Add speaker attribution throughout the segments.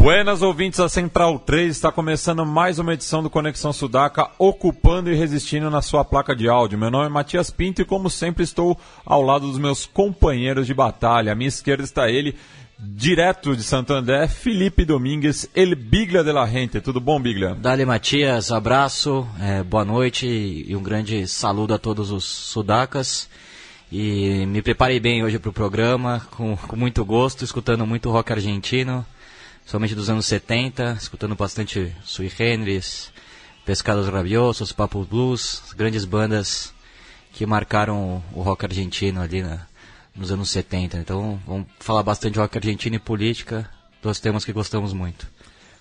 Speaker 1: Buenas ouvintes da Central 3, está começando mais uma edição do Conexão Sudaca, ocupando e resistindo na sua placa de áudio. Meu nome é Matias Pinto e, como sempre, estou ao lado dos meus companheiros de batalha. À minha esquerda está ele, direto de Santo André, Felipe Domingues, El Biglia de la Gente. Tudo bom, Biglia?
Speaker 2: Dale, Matias, abraço, é, boa noite e um grande saludo a todos os sudacas. E me preparei bem hoje para o programa, com, com muito gosto, escutando muito rock argentino somente dos anos 70, escutando bastante Sui Generis, Pescados Rabiosos, Papo Blues, grandes bandas que marcaram o rock argentino ali na, nos anos 70. Então vamos falar bastante de rock argentino e política, dois temas que gostamos muito.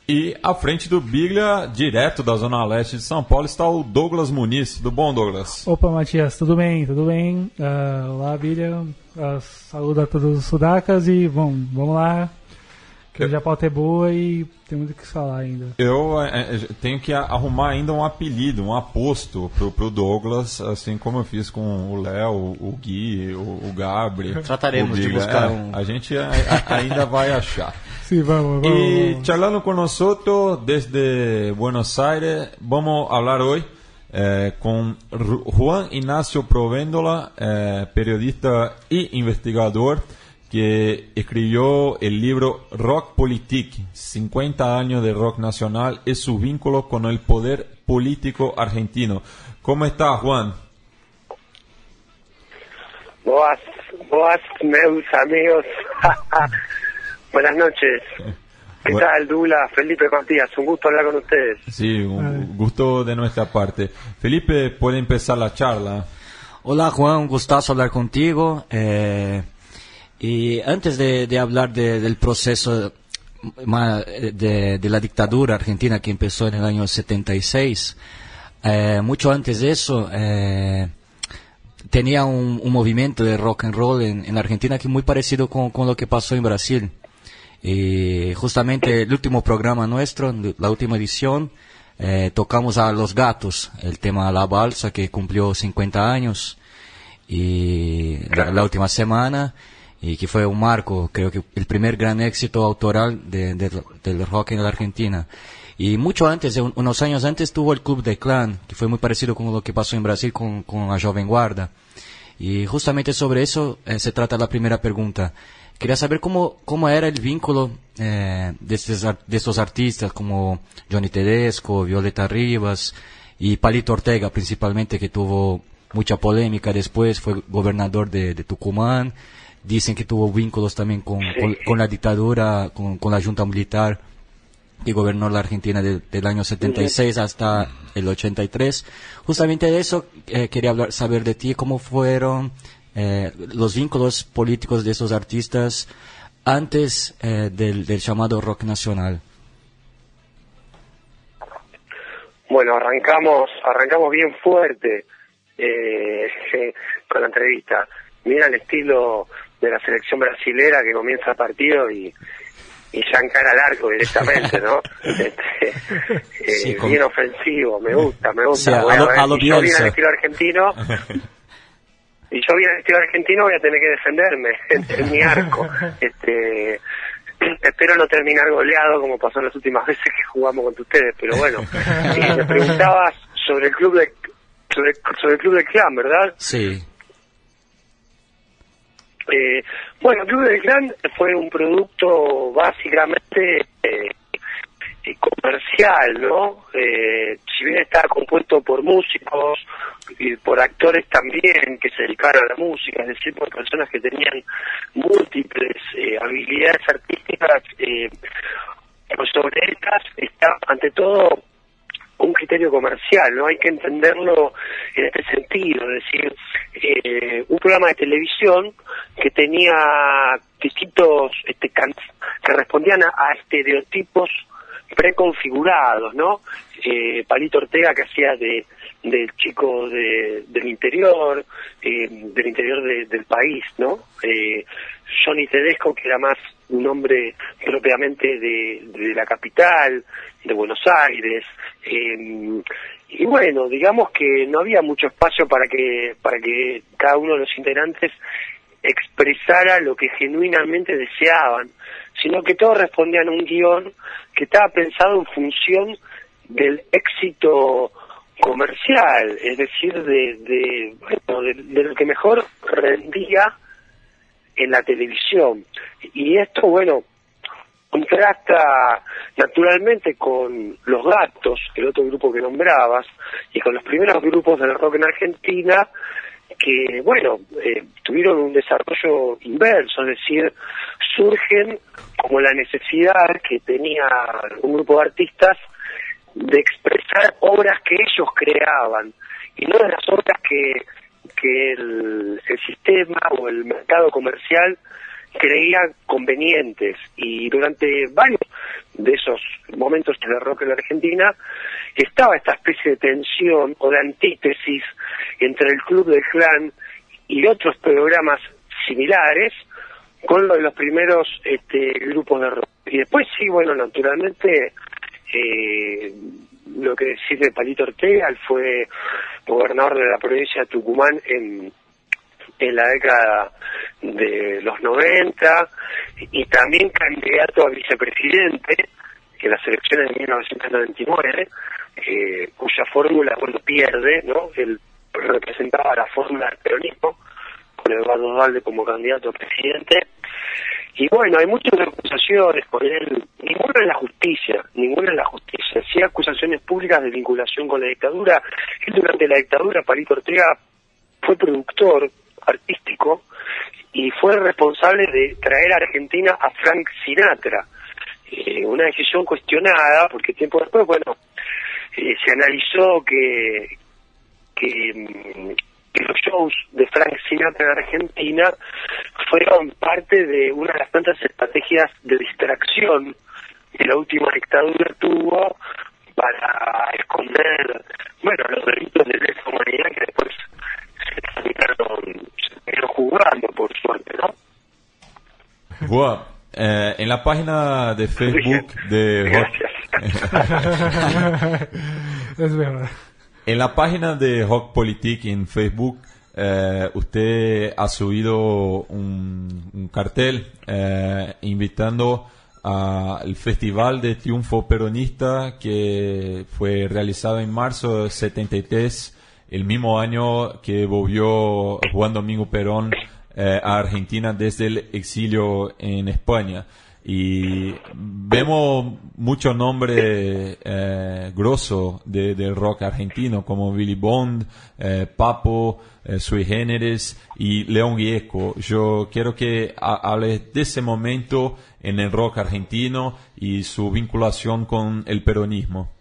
Speaker 1: E à frente do Biglia, direto da Zona Leste de São Paulo, está o Douglas Muniz. Tudo bom, Douglas?
Speaker 3: Opa, Matias, tudo bem? Tudo bem? Uh, olá, Biglia. Uh, saludo a todos os sudacas e vamos, vamos lá que hoje a pauta é boa e tem muito o que falar ainda.
Speaker 1: Eu é, é tenho que arrumar ainda um apelido, um aposto pro, pro Douglas, assim como eu fiz com o Léo, o Gui, o, o Gabri.
Speaker 2: Trataremos de buscar
Speaker 1: é,
Speaker 2: um.
Speaker 1: A gente a, a, ainda vai achar.
Speaker 3: Sim, vamos, vamos.
Speaker 1: E charlando com nós desde Buenos Aires, vamos falar hoje eh, con Juan Ignacio Provéndola, eh, periodista e investigador que escribió el libro Rock Politique, 50 años de rock nacional y su vínculo con el poder político argentino. ¿Cómo está, Juan?
Speaker 4: Boas, boas, meus amigos. Buenas noches. ¿Qué tal, Dula? Felipe Matías, un gusto hablar con ustedes.
Speaker 1: Sí, un gusto de nuestra parte. Felipe, puede empezar la charla.
Speaker 2: Hola, Juan, un gustazo hablar contigo. Eh... Y antes de, hablar de, del proceso de, la dictadura argentina que empezó en el año 76, eh, mucho antes de eso, eh, tenía un, movimiento de rock and roll en, en Argentina que muy parecido con, lo que pasó en Brasil. Y justamente el último programa nuestro, la última edición, eh, tocamos a Los Gatos, el tema La Balsa, que cumplió 50 años. Y la última semana y que fue un marco, creo que el primer gran éxito autoral de, de, del rock en la Argentina. Y mucho antes, unos años antes, tuvo el Club de Clan, que fue muy parecido con lo que pasó en Brasil con, con la Joven Guarda. Y justamente sobre eso eh, se trata la primera pregunta. Quería saber cómo, cómo era el vínculo eh, de, estos, de estos artistas como Johnny Tedesco, Violeta Rivas y Palito Ortega principalmente, que tuvo mucha polémica después, fue gobernador de, de Tucumán dicen que tuvo vínculos también con, con, con la dictadura, con, con, la junta militar que gobernó la Argentina de, del año 76 hasta el 83. Justamente de eso eh, quería hablar, saber de ti, cómo fueron eh, los vínculos políticos de esos artistas antes eh, del, del llamado rock nacional.
Speaker 4: Bueno, arrancamos, arrancamos bien fuerte eh, con la entrevista. Mira el estilo de la selección brasilera que comienza el partido y, y ya encara al arco directamente, ¿no? Este, eh, bien ofensivo, me gusta, me gusta.
Speaker 2: a lo, a lo
Speaker 4: yo vi al estilo argentino y yo vi al estilo argentino voy a tener que defenderme en, mi arco. Este, espero no terminar goleado como pasó en las últimas veces que jugamos contra ustedes, pero bueno, y me preguntabas sobre el club de sobre, sobre el club de clan, ¿verdad?
Speaker 2: Sí.
Speaker 4: Eh, bueno, Club del Clan fue un producto básicamente eh, comercial, ¿no? Eh, si bien estaba compuesto por músicos y por actores también que se dedicaron a la música, es decir, por personas que tenían múltiples eh, habilidades artísticas, eh, pues sobre estas ante todo un criterio comercial, ¿no? Hay que entenderlo en este sentido, es decir, eh, un programa de televisión que tenía distintos, este, que respondían a, estereotipos preconfigurados, ¿no? Eh, Palito Ortega que hacía de del chico de, del interior, eh, del interior del país, ¿no? Eh, Johnny Tedesco, que era más un hombre propiamente de, de la capital, de Buenos Aires, eh, y bueno, digamos que no había mucho espacio para que, para que cada uno de los integrantes expresara lo que genuinamente deseaban, sino que todos respondían a un guion que estaba pensado en función del éxito comercial, es decir, de, de, bueno, de, lo que mejor rendía en la televisión. Y esto, bueno, contrasta naturalmente con Los Gatos, el otro grupo que nombrabas, y con los primeros grupos del rock en Argentina, que, bueno, eh, tuvieron un desarrollo inverso, es decir, surgen como la necesidad que tenía un grupo de artistas de expresar obras que ellos creaban y no de las obras que, que el, sistema o el mercado comercial creía convenientes y durante varios de esos momentos de rock en la Argentina estaba esta especie de tensión o de antítesis entre el Club del Clan y otros programas similares con lo de los primeros este, grupos de rock. Y después sí, bueno, naturalmente eh, lo que decís de Palito Ortega, él fue gobernador de la provincia de Tucumán en, en la década de los 90 y también candidato a vicepresidente en las elecciones de 1999, eh, cuya fórmula, bueno, pierde, ¿no? Él representaba la fórmula del peronismo, con Eduardo Valde como candidato a presidente, y bueno, hay muchas acusaciones por él, ninguna en la justicia, ninguna en la justicia. Sí acusaciones públicas de vinculación con la dictadura. Él durante la dictadura, Palito Ortega, fue productor artístico y fue responsable de traer a Argentina a Frank Sinatra. Eh, una decisión cuestionada, porque tiempo después, bueno, eh, se analizó que, que mm, que los shows de Frank Sinatra en Argentina fueron parte de una de las tantas estrategias de distracción que la última dictadura tuvo para esconder, bueno, los delitos de lesa humanidad que después se terminaron, se jugando, por suerte, ¿no?
Speaker 1: Bueno, eh, en la página de Facebook de...
Speaker 3: es verdad.
Speaker 1: En la página de Rock Politik en Facebook, eh, usted ha subido un, cartel eh, invitando al Festival de Triunfo Peronista que fue realizado en marzo de 73, el mismo año que volvió Juan Domingo Perón eh, a Argentina desde el exilio en España y vemos muchos nombres eh, grosos de, del rock argentino como Billy Bond, eh, Papo, eh, Sui Generis y León Gieco. Yo quiero que hables de ese momento en el rock argentino y su vinculación con el peronismo.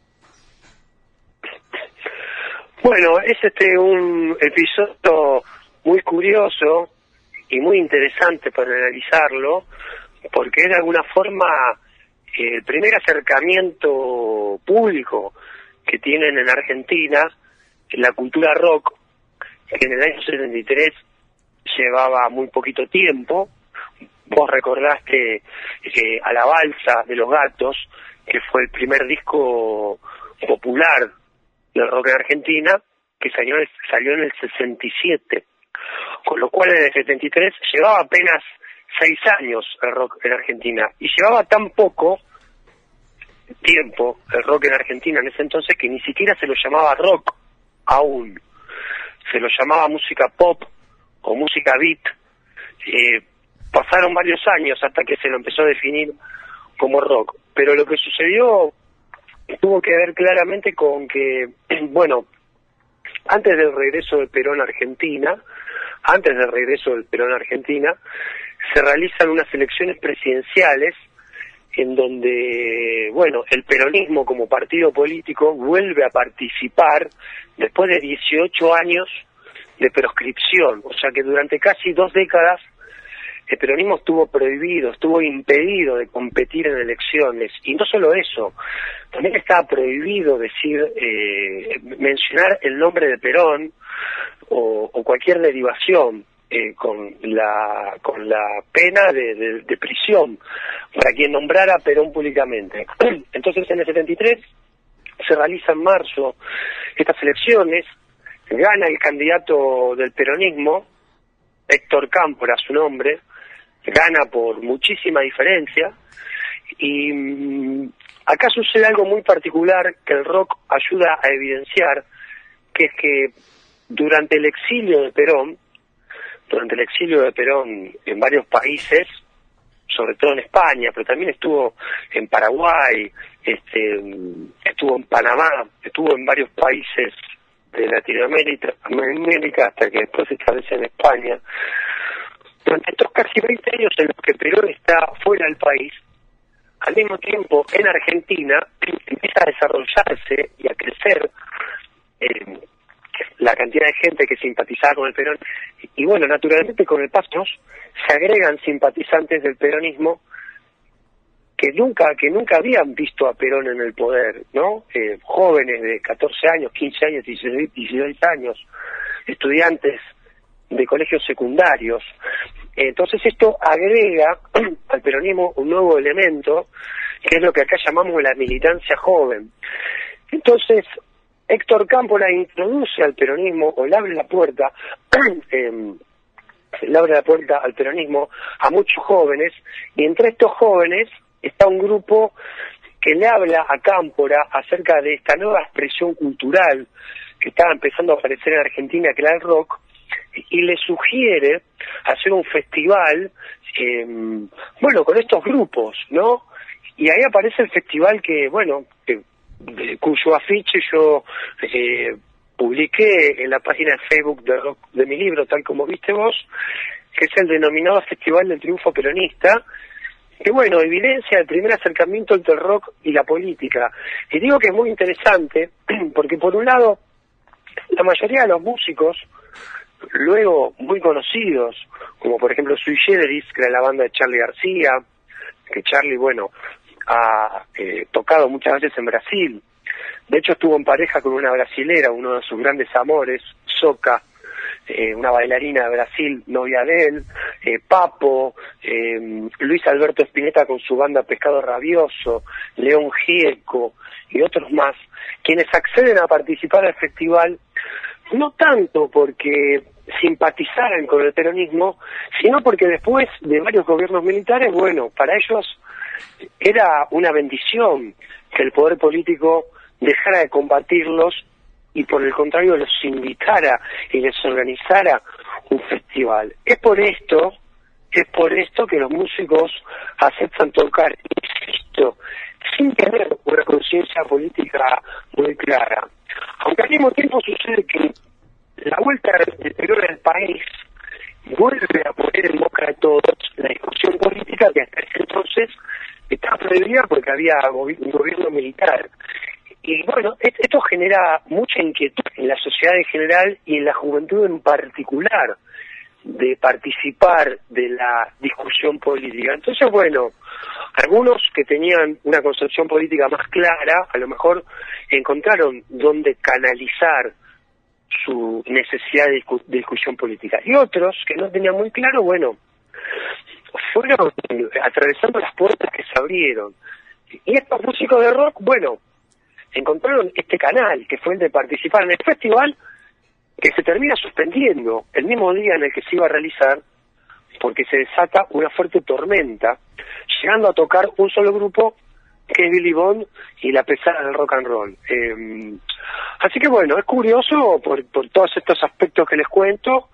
Speaker 4: Bueno, es este un episodio muy curioso y muy interesante para analizarlo porque es de alguna forma eh, el primer acercamiento público que tienen en Argentina en la cultura rock, que en el año 73 llevaba muy poquito tiempo. Vos recordaste que a la balsa de los gatos, que fue el primer disco popular del rock en Argentina, que salió, salió en el 67. Con lo cual en el 73 llevaba apenas seis años el rock en Argentina. Y llevaba tan poco tiempo el rock en Argentina en ese entonces que ni siquiera se lo llamaba rock aún, se lo llamaba música pop o música beat. Eh, pasaron varios años hasta que se lo empezó a definir como rock, pero lo que sucedió tuvo que ver claramente con que, bueno, antes del regreso de Perón a Argentina, antes del regreso del Perón a Argentina, se realizan unas elecciones presidenciales en donde, bueno, el peronismo como partido político vuelve a participar después de 18 años de proscripción, o sea que durante casi dos décadas el peronismo estuvo prohibido, estuvo impedido de competir en elecciones. Y no solo eso, también estaba prohibido decir, eh, mencionar el nombre de Perón o, cualquier derivación. Eh, con la con la pena de, de, prisión para quien nombrara Perón públicamente. Entonces en el 73 se realiza en marzo estas elecciones, gana el candidato del peronismo, Héctor Cámpora, su nombre, gana por muchísima diferencia y mm, acá sucede algo muy particular que el rock ayuda a evidenciar, que es que durante el exilio de Perón, durante el exilio de Perón en varios países, sobre todo en España, pero también estuvo en Paraguay, este, estuvo en Panamá, estuvo en varios países de Latinoamérica, América, hasta que después se establece en España. Durante estos casi 20 años en los que Perón está fuera del país, al mismo tiempo en Argentina empieza a desarrollarse y a crecer eh, la cantidad de gente que simpatizaba con el Perón. Y, bueno, naturalmente con el paso se agregan simpatizantes del peronismo que nunca que nunca habían visto a Perón en el poder, ¿no? Eh, jóvenes de 14 años, 15 años, 16, 16 años, estudiantes de colegios secundarios. Entonces esto agrega al peronismo un nuevo elemento, que es lo que acá llamamos la militancia joven. Entonces, Héctor Campo la introduce al peronismo o le abre la puerta, eh, le abre la puerta al peronismo a muchos jóvenes, y entre estos jóvenes está un grupo que le habla a Cámpora acerca de esta nueva expresión cultural que estaba empezando a aparecer en Argentina, que era el rock, y le sugiere hacer un festival, em, bueno, con estos grupos, ¿no? Y ahí aparece el festival que, bueno, cuyo afiche yo eh, publiqué en la página de Facebook de, de mi libro, tal como viste vos, que es el denominado Festival del Triunfo Peronista, que bueno, evidencia el primer acercamiento entre el rock y la política. Y digo que es muy interesante, porque por un lado, la mayoría de los músicos luego muy conocidos, como por ejemplo Sui Generis, que era la banda de Charlie García, que Charlie, bueno, ha eh, tocado muchas veces en Brasil. De hecho, estuvo en pareja con una brasilera, uno de sus grandes amores, Soca, eh, una bailarina de Brasil, novia de él, eh, Papo, Luis Alberto Espineta con su banda Pescado Rabioso, León Gieco y otros más, quienes acceden a participar al festival no tanto porque simpatizaran con el peronismo, sino porque después de varios gobiernos militares, bueno, para ellos era una bendición que el poder político dejara de combatirlos y por el contrario los invitara y les organizara un festival. Es por esto, es por esto que los músicos aceptan tocar, insisto, sin tener una conciencia política muy clara. Aunque al mismo tiempo sucede que la vuelta del Perú del país vuelve a poner en boca de todos la discusión política que hasta ese entonces estaba prohibida porque había un gobierno militar. Y bueno, esto genera mucha inquietud en la sociedad en general y en la juventud en particular de participar de la discusión política. Entonces, bueno, algunos que tenían una concepción política más clara, a lo mejor encontraron dónde canalizar su necesidad de, discusión política. Y otros que no tenían muy claro, bueno, fueron atravesando las puertas que se abrieron. Y estos músicos de rock, bueno, encontraron este canal, que fue el de participar en el festival, que se termina suspendiendo el mismo día en el que se iba a realizar, porque se desata una fuerte tormenta, llegando a tocar un solo grupo que es Billy Bond y la pesada del rock and roll. Eh, así que bueno, es curioso por, por todos estos aspectos que les cuento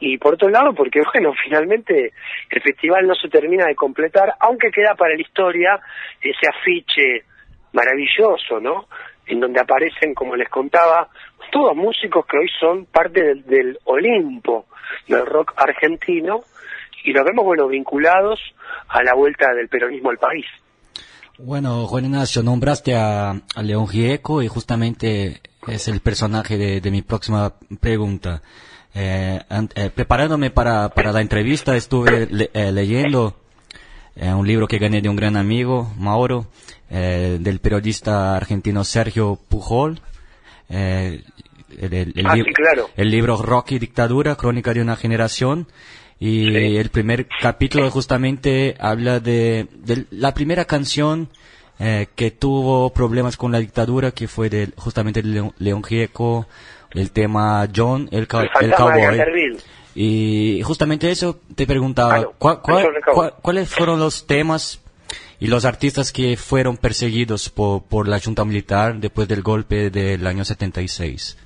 Speaker 4: y por otro lado porque bueno, finalmente el festival no se termina de completar, aunque queda para la historia ese afiche maravilloso, ¿no? En donde aparecen, como les contaba, todos músicos que hoy son parte del, del Olimpo del rock argentino y los vemos, bueno, vinculados a la vuelta del peronismo al país.
Speaker 2: Bueno, Juan Ignacio, nombraste a, León Gieco y justamente es el personaje de, mi próxima pregunta. Eh, eh, preparándome para, para la entrevista estuve le- eh, leyendo eh, un libro que gané de un gran amigo, Mauro, del periodista argentino Sergio Pujol. el, el- el
Speaker 4: Ah, sí, claro.
Speaker 2: el libro Rocky Dictadura, Crónica de una Generación. Y
Speaker 4: Sí.
Speaker 2: el primer capítulo justamente habla de, de la primera canción que tuvo problemas con la dictadura, que fue de, justamente de León Gieco, el tema John, el, ca-
Speaker 4: El
Speaker 2: el
Speaker 4: fantasma de
Speaker 2: cowboy. Y justamente eso te preguntaba,
Speaker 4: Ah, no.
Speaker 2: ¿cuál- ¿cuáles fueron los temas y los artistas que fueron perseguidos por, por la Junta Militar después del golpe del año 76?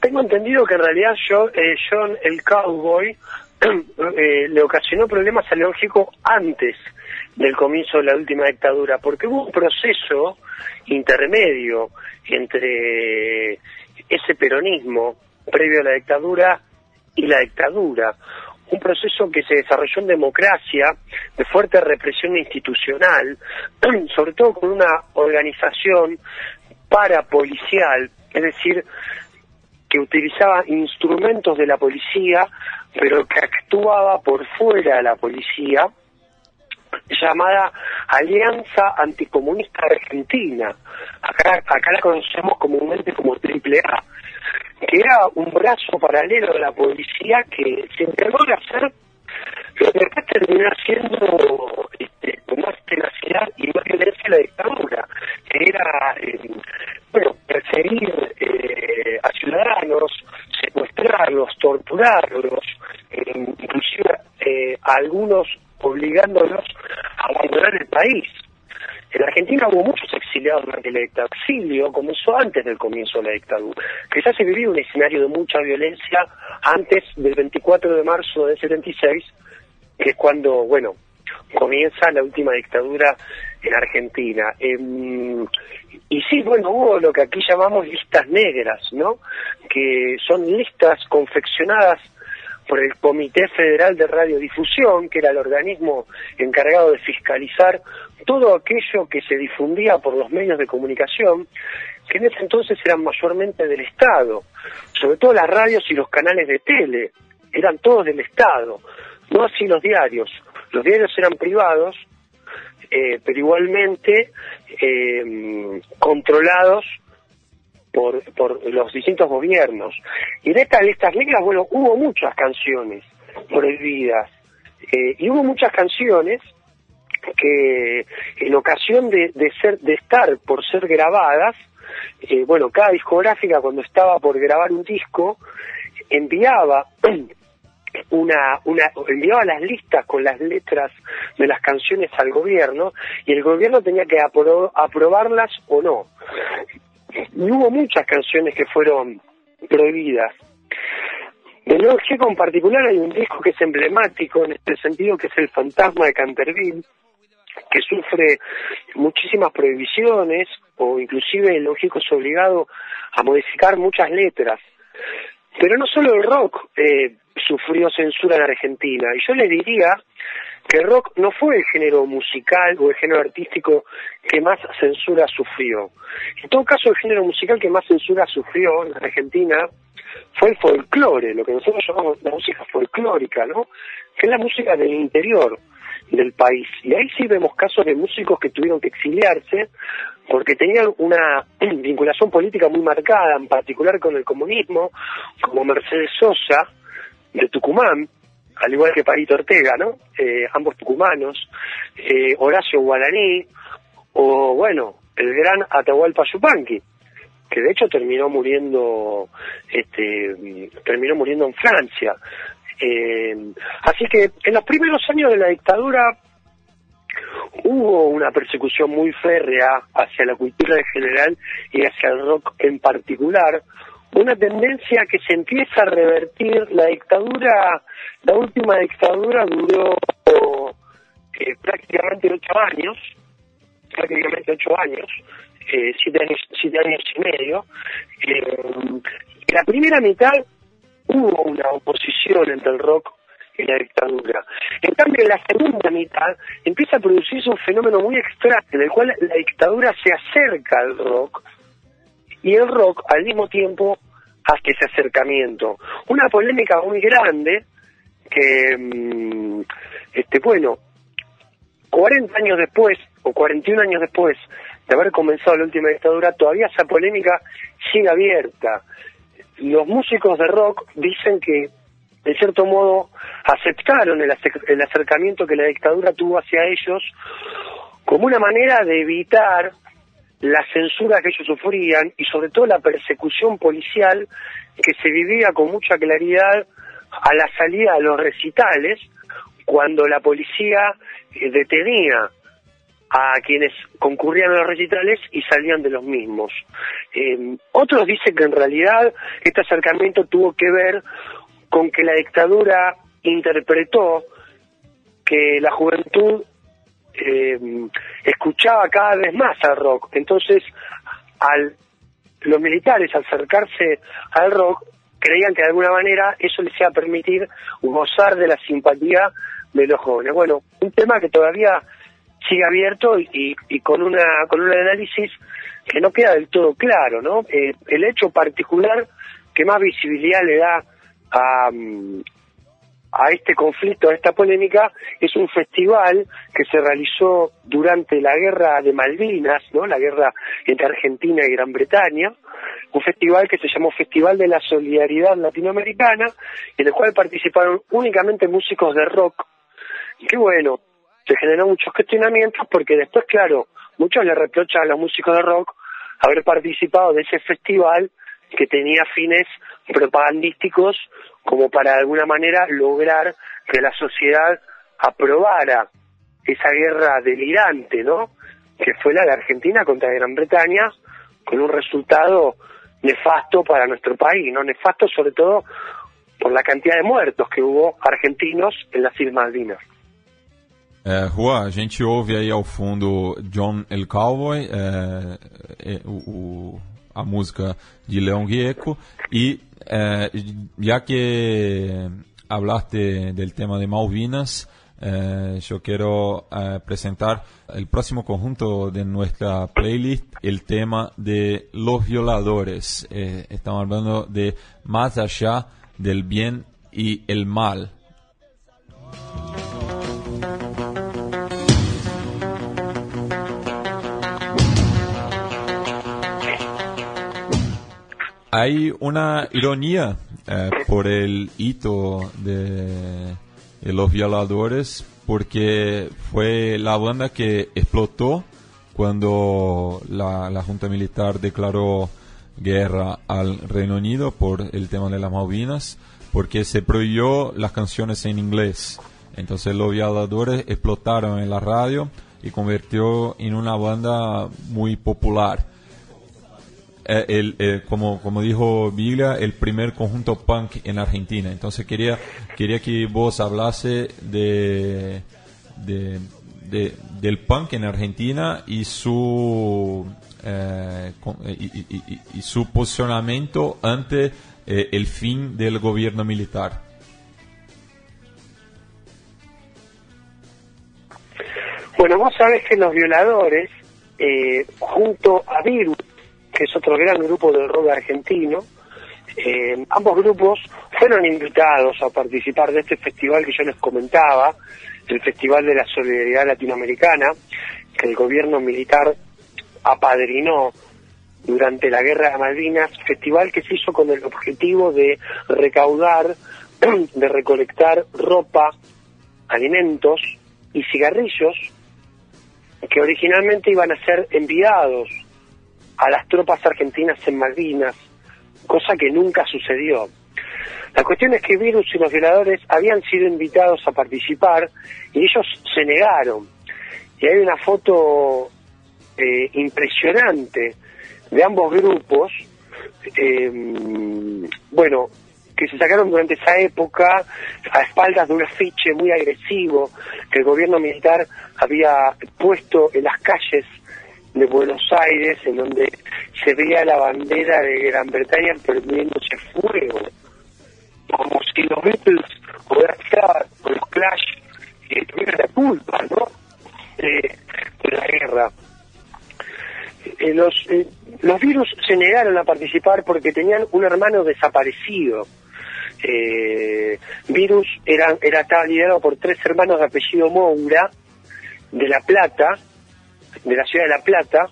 Speaker 4: Tengo entendido que en realidad John, eh, John el Cowboy eh, le ocasionó problemas a León Gieco antes del comienzo de la última dictadura, porque hubo un proceso intermedio entre ese peronismo previo a la dictadura y la dictadura. Un proceso que se desarrolló en democracia, de fuerte represión institucional, sobre todo con una organización parapolicial, es decir, que utilizaba instrumentos de la policía, pero que actuaba por fuera de la policía, llamada Alianza Anticomunista Argentina. Acá, acá la conocemos comúnmente como Triple A, que era un brazo paralelo de la policía que se encargó de hacer lo que después terminó siendo este, con más tenacidad y más violencia la dictadura, que era eh, bueno, perseguir eh, a ciudadanos, secuestrarlos, torturarlos, eh, inclusive eh, a algunos obligándolos a abandonar el país. En Argentina hubo muchos exiliados durante la dictadura. El exilio comenzó antes del comienzo de la dictadura. Quizás se vivía un escenario de mucha violencia antes del 24 de marzo del 76, que es cuando, bueno, comienza la última dictadura en Argentina. Em, y sí, bueno, hubo lo que aquí llamamos listas negras, ¿no? Que son listas confeccionadas por el Comité Federal de Radiodifusión, que era el organismo encargado de fiscalizar todo aquello que se difundía por los medios de comunicación, que en ese entonces eran mayormente del Estado, sobre todo las radios y los canales de tele, eran todos del Estado, no así los diarios. Los diarios eran privados, eh, pero igualmente eh, controlados por, por los distintos gobiernos. Y en estas listas negras, bueno, hubo muchas canciones prohibidas. eh, y hubo muchas canciones que en ocasión de, de ser de estar por ser grabadas, eh, bueno, cada discográfica cuando estaba por grabar un disco enviaba una, una enviaba las listas con las letras de las canciones al gobierno y el gobierno tenía que apro- aprobarlas o no. Y hubo muchas canciones que fueron prohibidas. De León Gieco en particular hay un disco que es emblemático en este sentido, que es El Fantasma de Canterville, que sufre muchísimas prohibiciones o inclusive el Gieco es obligado a modificar muchas letras. Pero no solo el rock eh, sufrió censura en Argentina, y yo le diría que rock no fue el género musical o el género artístico que más censura sufrió. En todo caso, el género musical que más censura sufrió en Argentina fue el folclore, lo que nosotros llamamos la música folclórica, ¿no? Que es la música del interior del país. Y ahí sí vemos casos de músicos que tuvieron que exiliarse porque tenían una vinculación política muy marcada, en particular con el comunismo, como Mercedes Sosa, de Tucumán, al igual que Parito Ortega, ¿no? Eh, ambos tucumanos, eh, Horacio Guaraní, o bueno, el gran Atahualpa Yupanqui, que de hecho terminó muriendo, este, terminó muriendo en Francia. Eh, así que en los primeros años de la dictadura hubo una persecución muy férrea hacia la cultura en general y hacia el rock en particular, una tendencia que se empieza a revertir. La dictadura, la última dictadura duró eh, prácticamente ocho años, prácticamente ocho años, eh, siete años, siete años y medio. Eh, en la primera mitad hubo una oposición entre el rock y la dictadura. En cambio, en la segunda mitad empieza a producirse un fenómeno muy extraño, en el cual la dictadura se acerca al rock y el rock al mismo tiempo hace ese acercamiento. Una polémica muy grande que, mm, este, bueno, 40 años después, o 41 años después de haber comenzado la última dictadura, todavía esa polémica sigue abierta. Los músicos de rock dicen que, de cierto modo, aceptaron el, el acercamiento que la dictadura tuvo hacia ellos como una manera de evitar la censura que ellos sufrían y sobre todo la persecución policial que se vivía con mucha claridad a la salida de los recitales cuando la policía eh, detenía a quienes concurrían a los recitales y salían de los mismos. Eh, otros dicen que en realidad este acercamiento tuvo que ver con que la dictadura interpretó que la juventud eh, escuchaba cada vez más al rock. Entonces, al los militares acercarse al rock creían que de alguna manera eso les iba a permitir gozar de la simpatía de los jóvenes. Bueno, un tema que todavía sigue abierto y, y con una con un análisis que no queda del todo claro, ¿no? Eh, el hecho particular que más visibilidad le da a, mm, a este conflicto, a esta polémica, es un festival que se realizó durante la guerra de Malvinas, ¿no? La guerra entre Argentina y Gran Bretaña, un festival que se llamó Festival de la Solidaridad Latinoamericana, en el cual participaron únicamente músicos de rock, que bueno, se generó muchos cuestionamientos porque después, claro, muchos le reprochan a los músicos de rock haber participado de ese festival que tenía fines propagandísticos como para de alguna manera lograr que la sociedad aprobara esa guerra delirante, ¿no? Que fue la de Argentina contra Gran Bretaña, con un resultado nefasto para nuestro país, ¿no? Nefasto sobre todo por la cantidad de muertos que hubo argentinos en las Islas Malvinas.
Speaker 1: É, Juan, a gente ouve aí ao fundo John El Cowboy, é, é, o, a música de León Gieco, e eh, ya que hablaste del tema de Malvinas, eh, yo quiero eh, presentar el próximo conjunto de nuestra playlist, el tema de los violadores. Estamos hablando de más allá del bien y el mal. Hay una ironía eh, por el hito de, los violadores porque fue la banda que explotó cuando la, la, Junta Militar declaró guerra al Reino Unido por el tema de las Malvinas, porque se prohibió las canciones en inglés. Entonces los violadores explotaron en la radio y convirtió en una banda muy popular. Eh, el, eh, como, como dijo Biglia, el primer conjunto punk en Argentina. Entonces quería, quería que vos hablase de, de, del punk en Argentina y su, eh, y, su posicionamiento ante el fin del gobierno militar.
Speaker 4: Bueno, vos sabés que los violadores, junto a Virus, que es otro gran grupo del rock argentino. Eh, ambos grupos fueron invitados a participar de este festival que yo les comentaba, el Festival de la Solidaridad Latinoamericana, que el gobierno militar apadrinó durante la Guerra de Malvinas, festival que se hizo con el objetivo de recaudar, de recolectar ropa, alimentos y cigarrillos que originalmente iban a ser enviados a las tropas argentinas en Malvinas, cosa que nunca sucedió. La cuestión es que Virus y los violadores habían sido invitados a participar y ellos se negaron. Y hay una foto eh, impresionante de ambos grupos, eh, bueno, que se sacaron durante esa época a espaldas de un afiche muy agresivo que el gobierno militar había puesto en las calles de Buenos Aires, en donde se veía la bandera de Gran Bretaña perdiéndose fuego, como si los Beatles o los Clash eh, tuvieran la culpa, ¿no? de la guerra. Eh, los, eh, los virus se negaron a participar porque tenían un hermano desaparecido. Eh, virus era, era, estaba liderado por tres hermanos de apellido Moura, de La Plata, de la ciudad de La Plata,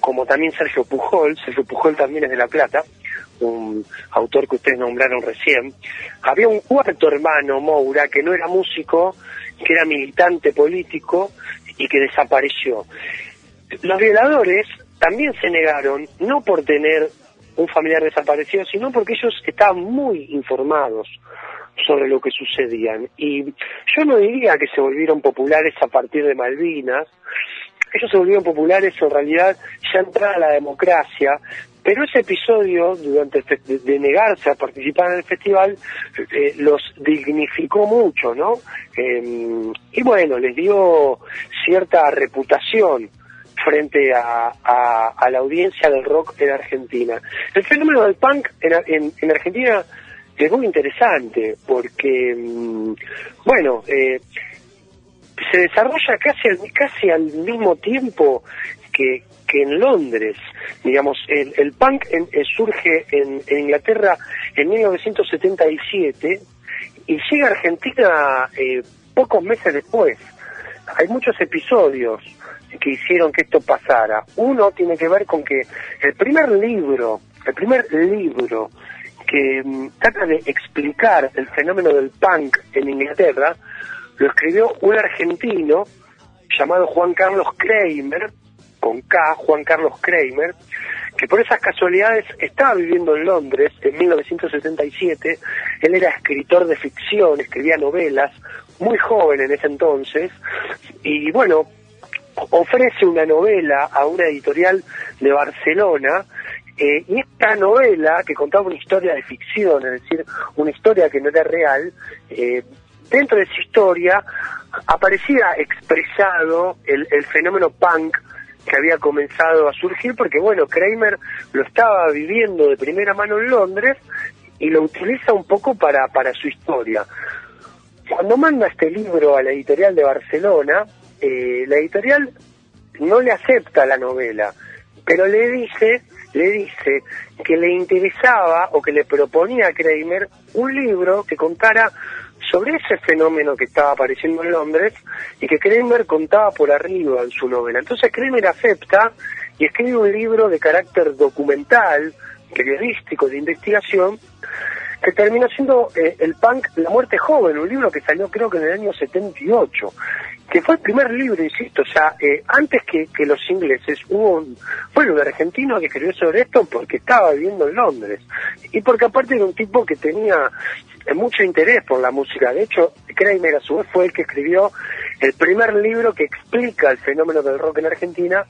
Speaker 4: como también Sergio Pujol, Sergio Pujol también es de La Plata, un autor que ustedes nombraron recién. Había un cuarto hermano, Moura, que no era músico, que era militante político y que desapareció. Los violadores también se negaron, no por tener un familiar desaparecido, sino porque ellos estaban muy informados sobre lo que sucedían. Y yo no diría que se volvieron populares a partir de Malvinas, ellos se volvieron populares en realidad ya entrada la democracia, pero ese episodio, durante de, negarse a participar en el festival, eh, los dignificó mucho, ¿no? Em, y bueno, les dio cierta reputación frente a, la audiencia del rock en Argentina. El fenómeno del punk en, Argentina es muy interesante porque, em, bueno, eh, se desarrolla casi al, casi al mismo tiempo que, que en Londres. Digamos, el, el punk eh, surge en, Inglaterra en 1977 y llega a Argentina eh, pocos meses después. Hay muchos episodios que hicieron que esto pasara. Uno tiene que ver con que el primer libro, el primer libro que mm, trata de explicar el fenómeno del punk en Inglaterra, lo escribió un argentino llamado Juan Carlos Kramer, con K, Juan Carlos Kramer, que por esas casualidades estaba viviendo en Londres en 1977. Él era escritor de ficción, escribía novelas, muy joven en ese entonces, y bueno, ofrece una novela a una editorial de Barcelona, eh, y esta novela, que contaba una historia de ficción, es decir, una historia que no era real, eh, dentro de esa historia aparecía expresado el, fenómeno punk que había comenzado a surgir porque bueno, Kramer lo estaba viviendo de primera mano en Londres y lo utiliza un poco para, para su historia. Cuando manda este libro a la editorial de Barcelona, eh, la editorial no le acepta la novela, pero le dice, le dice que le interesaba o que le proponía a Kramer un libro que contara sobre ese fenómeno que estaba apareciendo en Londres y que Kramer contaba por arriba en su novela. Entonces Kramer acepta y escribe un libro de carácter documental, periodístico, de investigación, que terminó siendo eh, el punk La muerte joven, un libro que salió creo que en el año 78, que fue el primer libro, insisto, o sea, eh, antes que, que, los ingleses hubo un, bueno, un argentino que escribió sobre esto porque estaba viviendo en Londres y porque aparte era un tipo que tenía mucho interés por la música. De hecho, Kramer a su vez fue el que escribió el primer libro que explica el fenómeno del rock en Argentina,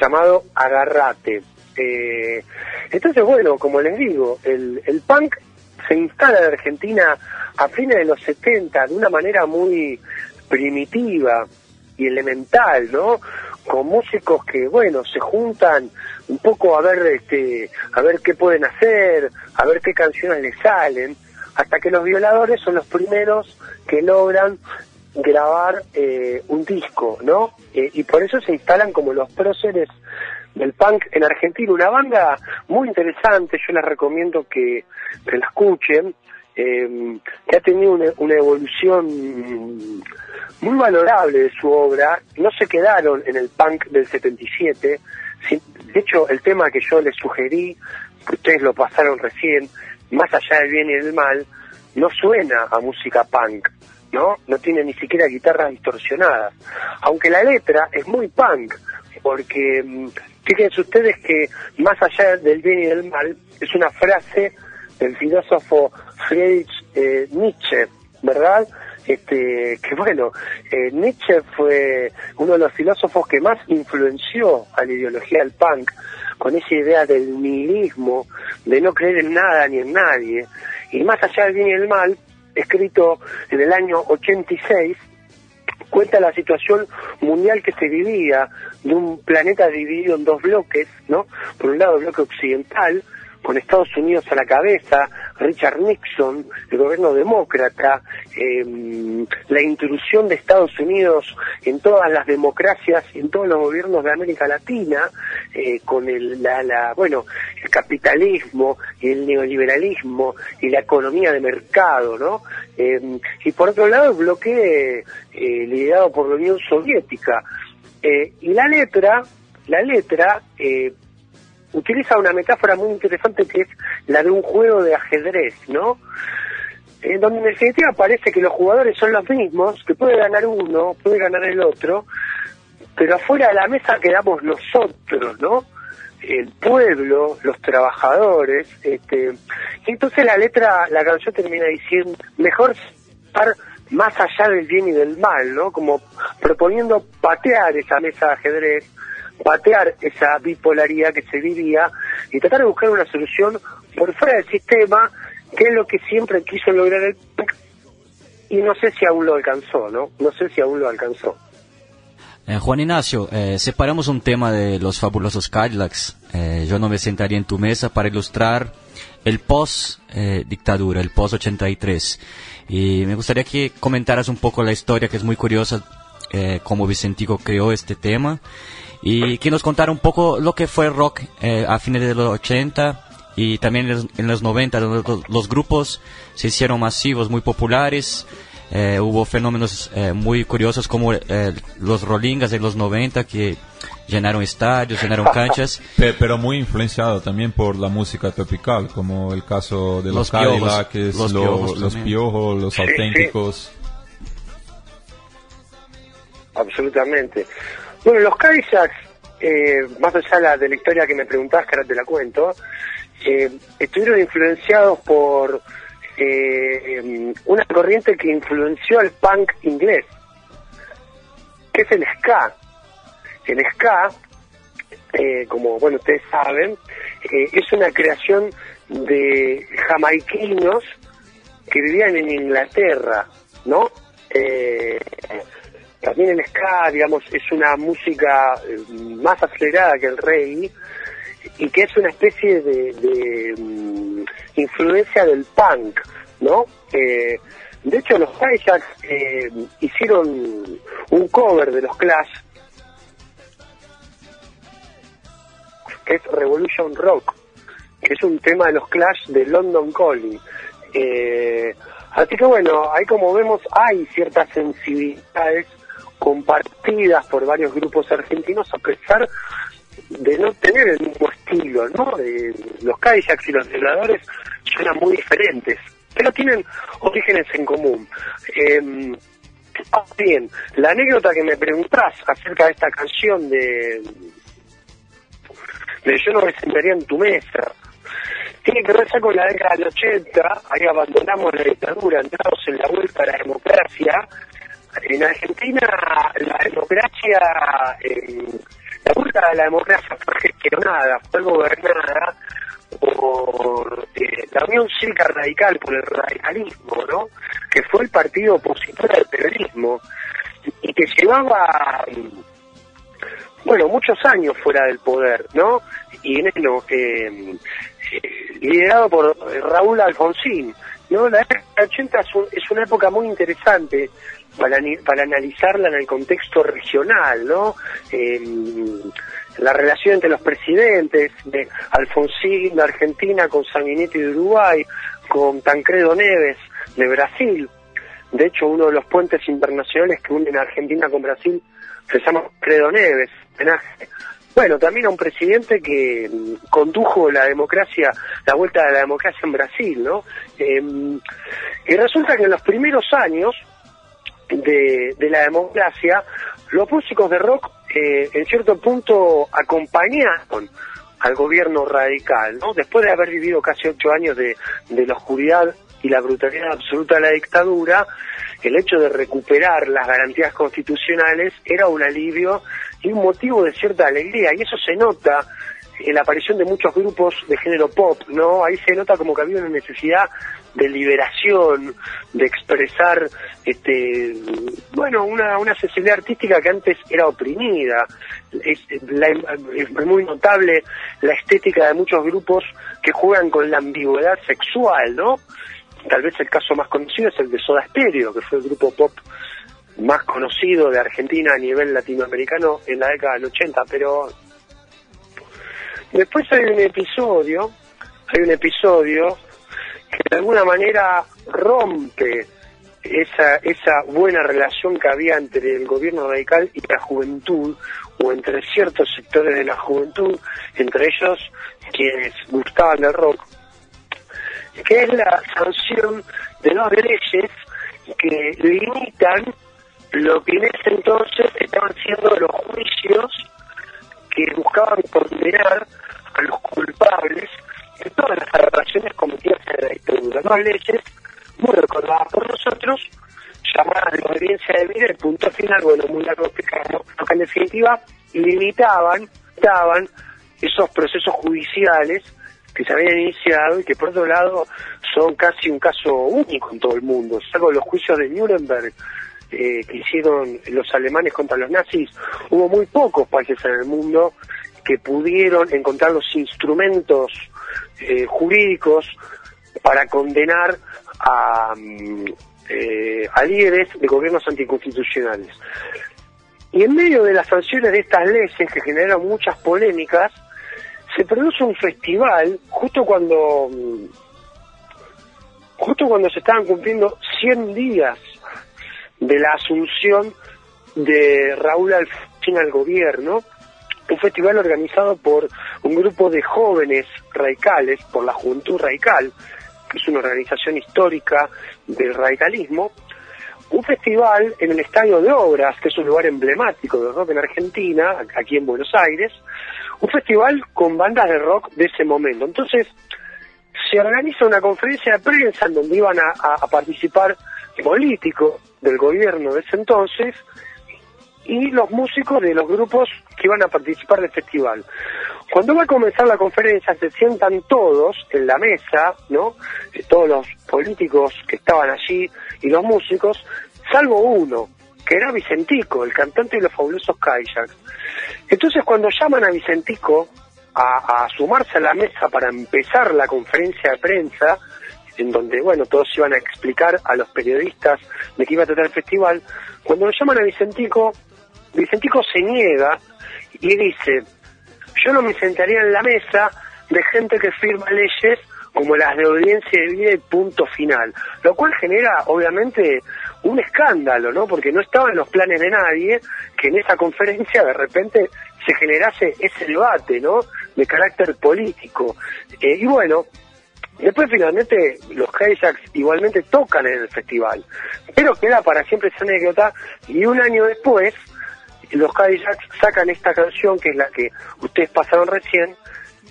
Speaker 4: llamado Agarrate. Eh, entonces, bueno, como les digo, el, el punk se instala en Argentina a fines de los 70 de una manera muy primitiva y elemental, ¿no? Con músicos que, bueno, se juntan un poco a ver, este, a ver qué pueden hacer, a ver qué canciones les salen hasta que los violadores son los primeros que logran grabar eh, un disco, ¿no? Eh, y por eso se instalan como los próceres del punk en Argentina, una banda muy interesante, yo les recomiendo que, la escuchen, eh, que ha tenido una, evolución muy valorable de su obra, no se quedaron en el punk del 77, de hecho el tema que yo les sugerí, que ustedes lo pasaron recién, más allá del bien y del mal, no suena a música punk, ¿no? No tiene ni siquiera guitarras distorsionadas. Aunque la letra es muy punk, porque mm, fíjense ustedes que más allá del bien y del mal, es una frase del filósofo Friedrich eh, Nietzsche, ¿verdad? Este, que bueno, eh, Nietzsche fue uno de los filósofos que más influenció a la ideología del punk, con esa idea del nihilismo, de no creer en nada ni en nadie, y más allá del bien y el mal, escrito en el año 86, cuenta la situación mundial que se vivía de un planeta dividido en dos bloques, ¿no? Por un lado el bloque occidental, con Estados Unidos a la cabeza, Richard Nixon, el gobierno demócrata, em, la intrusión de Estados Unidos en todas las democracias en todos los gobiernos de América Latina, eh, con el, la, bueno, el capitalismo y el neoliberalismo y la economía de mercado, ¿no? Em, y por otro lado el bloque eh, liderado por la Unión Soviética. Eh, y la letra, la letra utiliza una metáfora muy interesante que es la de un juego de ajedrez, ¿no? En donde en definitiva parece que los jugadores son los mismos, que puede ganar uno, puede ganar el otro, pero afuera de la mesa quedamos nosotros, ¿no? El pueblo, los trabajadores, este, y entonces la letra, la canción termina diciendo, mejor estar más allá del bien y del mal, ¿no? Como proponiendo patear esa mesa de ajedrez, patear esa bipolaridad que se vivía y tratar de buscar una solución por fuera del sistema, que es lo que siempre quiso lograr el y no sé si aún lo alcanzó, ¿no? No sé si aún lo alcanzó.
Speaker 2: Eh, Juan Ignacio, eh, separamos un tema de los fabulosos Cadillacs. Eh, yo no me sentaría en tu mesa para ilustrar el post-dictadura, el post-83. Y me gustaría que comentaras un poco la historia, que es muy curiosa, cómo Vicentico creó este tema y que nos contara un poco lo que fue rock eh, a fines de los 80 y también en los 90, donde los grupos se hicieron masivos, muy populares. Eh, hubo fenómenos eh, muy curiosos como los Rollingas de los 90 que llenaron estadios, llenaron canchas.
Speaker 1: Pero muy influenciado también por la música tropical, como el caso de los, los Cadillacs, los, piojos, los, piojos, los auténticos.
Speaker 4: Absolutamente. Bueno, los Cadillacs, eh, más allá de la historia que me preguntás, que ahora te la cuento, eh, estuvieron influenciados por eh, una corriente que influenció al punk inglés, que es el ska. El ska, como bueno ustedes saben, es una creación de jamaiquinos que vivían en Inglaterra, ¿no? También el ska, digamos, es una música eh, más acelerada que el reggae y que es una especie de, mm, influencia del punk, ¿no? Eh, de hecho, los Hijacks eh, hicieron un cover de los Clash, que es Revolution Rock, que es un tema de los Clash de London Calling. así que bueno, ahí como vemos hay ciertas sensibilidades compartidas por varios grupos argentinos a pesar de no tener el mismo estilo, ¿no? De, los kayaks y los violadores suenan muy diferentes, pero tienen orígenes en común. Eh, bien, la anécdota que me preguntás acerca de esta canción de, de Yo no me sentaría en tu mesa, tiene que ver con la década del 80, ahí abandonamos la dictadura, entramos en la vuelta a la democracia, en Argentina la democracia, eh, la vuelta a la democracia fue gestionada, fue gobernada por eh, la Unión Cívica Radical, por el radicalismo, ¿no? Que fue el partido opositor al periodismo y que llevaba, bueno, muchos años fuera del poder, ¿no? Y en eso, eh, liderado por Raúl Alfonsín, ¿no? La década 80 es una época muy interesante para, para analizarla en el contexto regional, ¿no? la relación entre los presidentes de Alfonsín de Argentina con Sanguinetti de Uruguay, con Tancredo Neves de Brasil. De hecho, uno de los puentes internacionales que unen Argentina con Brasil se llama Tancredo Neves, Bueno, también a un presidente que mm, condujo la democracia, la vuelta de la democracia en Brasil, ¿no? Em, y resulta que en los primeros años, de, la democracia, los músicos de rock eh, en cierto punto acompañaron al gobierno radical, ¿no? Después de haber vivido casi ocho años de, de la oscuridad y la brutalidad absoluta de la dictadura, el hecho de recuperar las garantías constitucionales era un alivio y un motivo de cierta alegría, y eso se nota la aparición de muchos grupos de género pop, ¿no? Ahí se nota como que había una necesidad de liberación, de expresar, este, bueno, una, una sensibilidad artística que antes era oprimida. Es, es muy notable la estética de muchos grupos que juegan con la ambigüedad sexual, ¿no? Tal vez el caso más conocido es el de Soda Stereo, que fue el grupo pop más conocido de Argentina a nivel latinoamericano en la década del 80, pero después hay un episodio, hay un episodio que de alguna manera rompe esa, esa buena relación que había entre el gobierno radical y la juventud, o entre ciertos sectores de la juventud, entre ellos quienes gustaban del rock, que es la sanción de dos leyes que limitan lo que en ese entonces estaban siendo los juicios que buscaban condenar a los culpables de todas las aberraciones cometidas en la dictadura. Dos leyes muy recordadas por nosotros, llamadas de obediencia de vida, el punto final, bueno, muy largo explicado, que en definitiva limitaban, limitaban esos procesos judiciales que se habían iniciado y que por otro lado son casi un caso único en todo el mundo, salvo los juicios de Nuremberg eh, que hicieron los alemanes contra los nazis, hubo muy pocos países en el mundo que pudieron encontrar los instrumentos eh, jurídicos para condenar a, mm, eh, a líderes de gobiernos anticonstitucionales. Y en medio de las sanciones de estas leyes que generaron muchas polémicas, se produce un festival justo cuando mm, justo cuando se estaban cumpliendo 100 días de la asunción de Raúl Alfonsín al gobierno, un festival organizado por un grupo de jóvenes radicales, por la Juventud Radical, que es una organización histórica del radicalismo, un festival en el Estadio de Obras, que es un lugar emblemático de rock en Argentina, aquí en Buenos Aires, un festival con bandas de rock de ese momento. Entonces, se organiza una conferencia de prensa en donde iban a participar políticos del gobierno de ese entonces y los músicos de los grupos que iban a participar del festival. Cuando va a comenzar la conferencia se sientan todos en la mesa, ¿no? Eh, todos los políticos que estaban allí y los músicos, salvo uno, que era Vicentico, el cantante de los fabulosos Kayaks. Entonces cuando llaman a Vicentico a, a sumarse a la mesa para empezar la conferencia de prensa, en donde, bueno, todos iban a explicar a los periodistas de qué iba a tratar el festival, cuando lo llaman a Vicentico, Vicentico se niega y dice, yo no me sentaría en la mesa de gente que firma leyes como las de audiencia de vida y punto final, lo cual genera obviamente un escándalo, ¿no? Porque no estaba en los planes de nadie que en esa conferencia de repente se generase ese debate, ¿no? De carácter político. Eh, y bueno, Después finalmente los Kayaks igualmente tocan en el festival, pero queda para siempre esa anécdota y un año después los Kayaks sacan esta canción que es la que ustedes pasaron recién,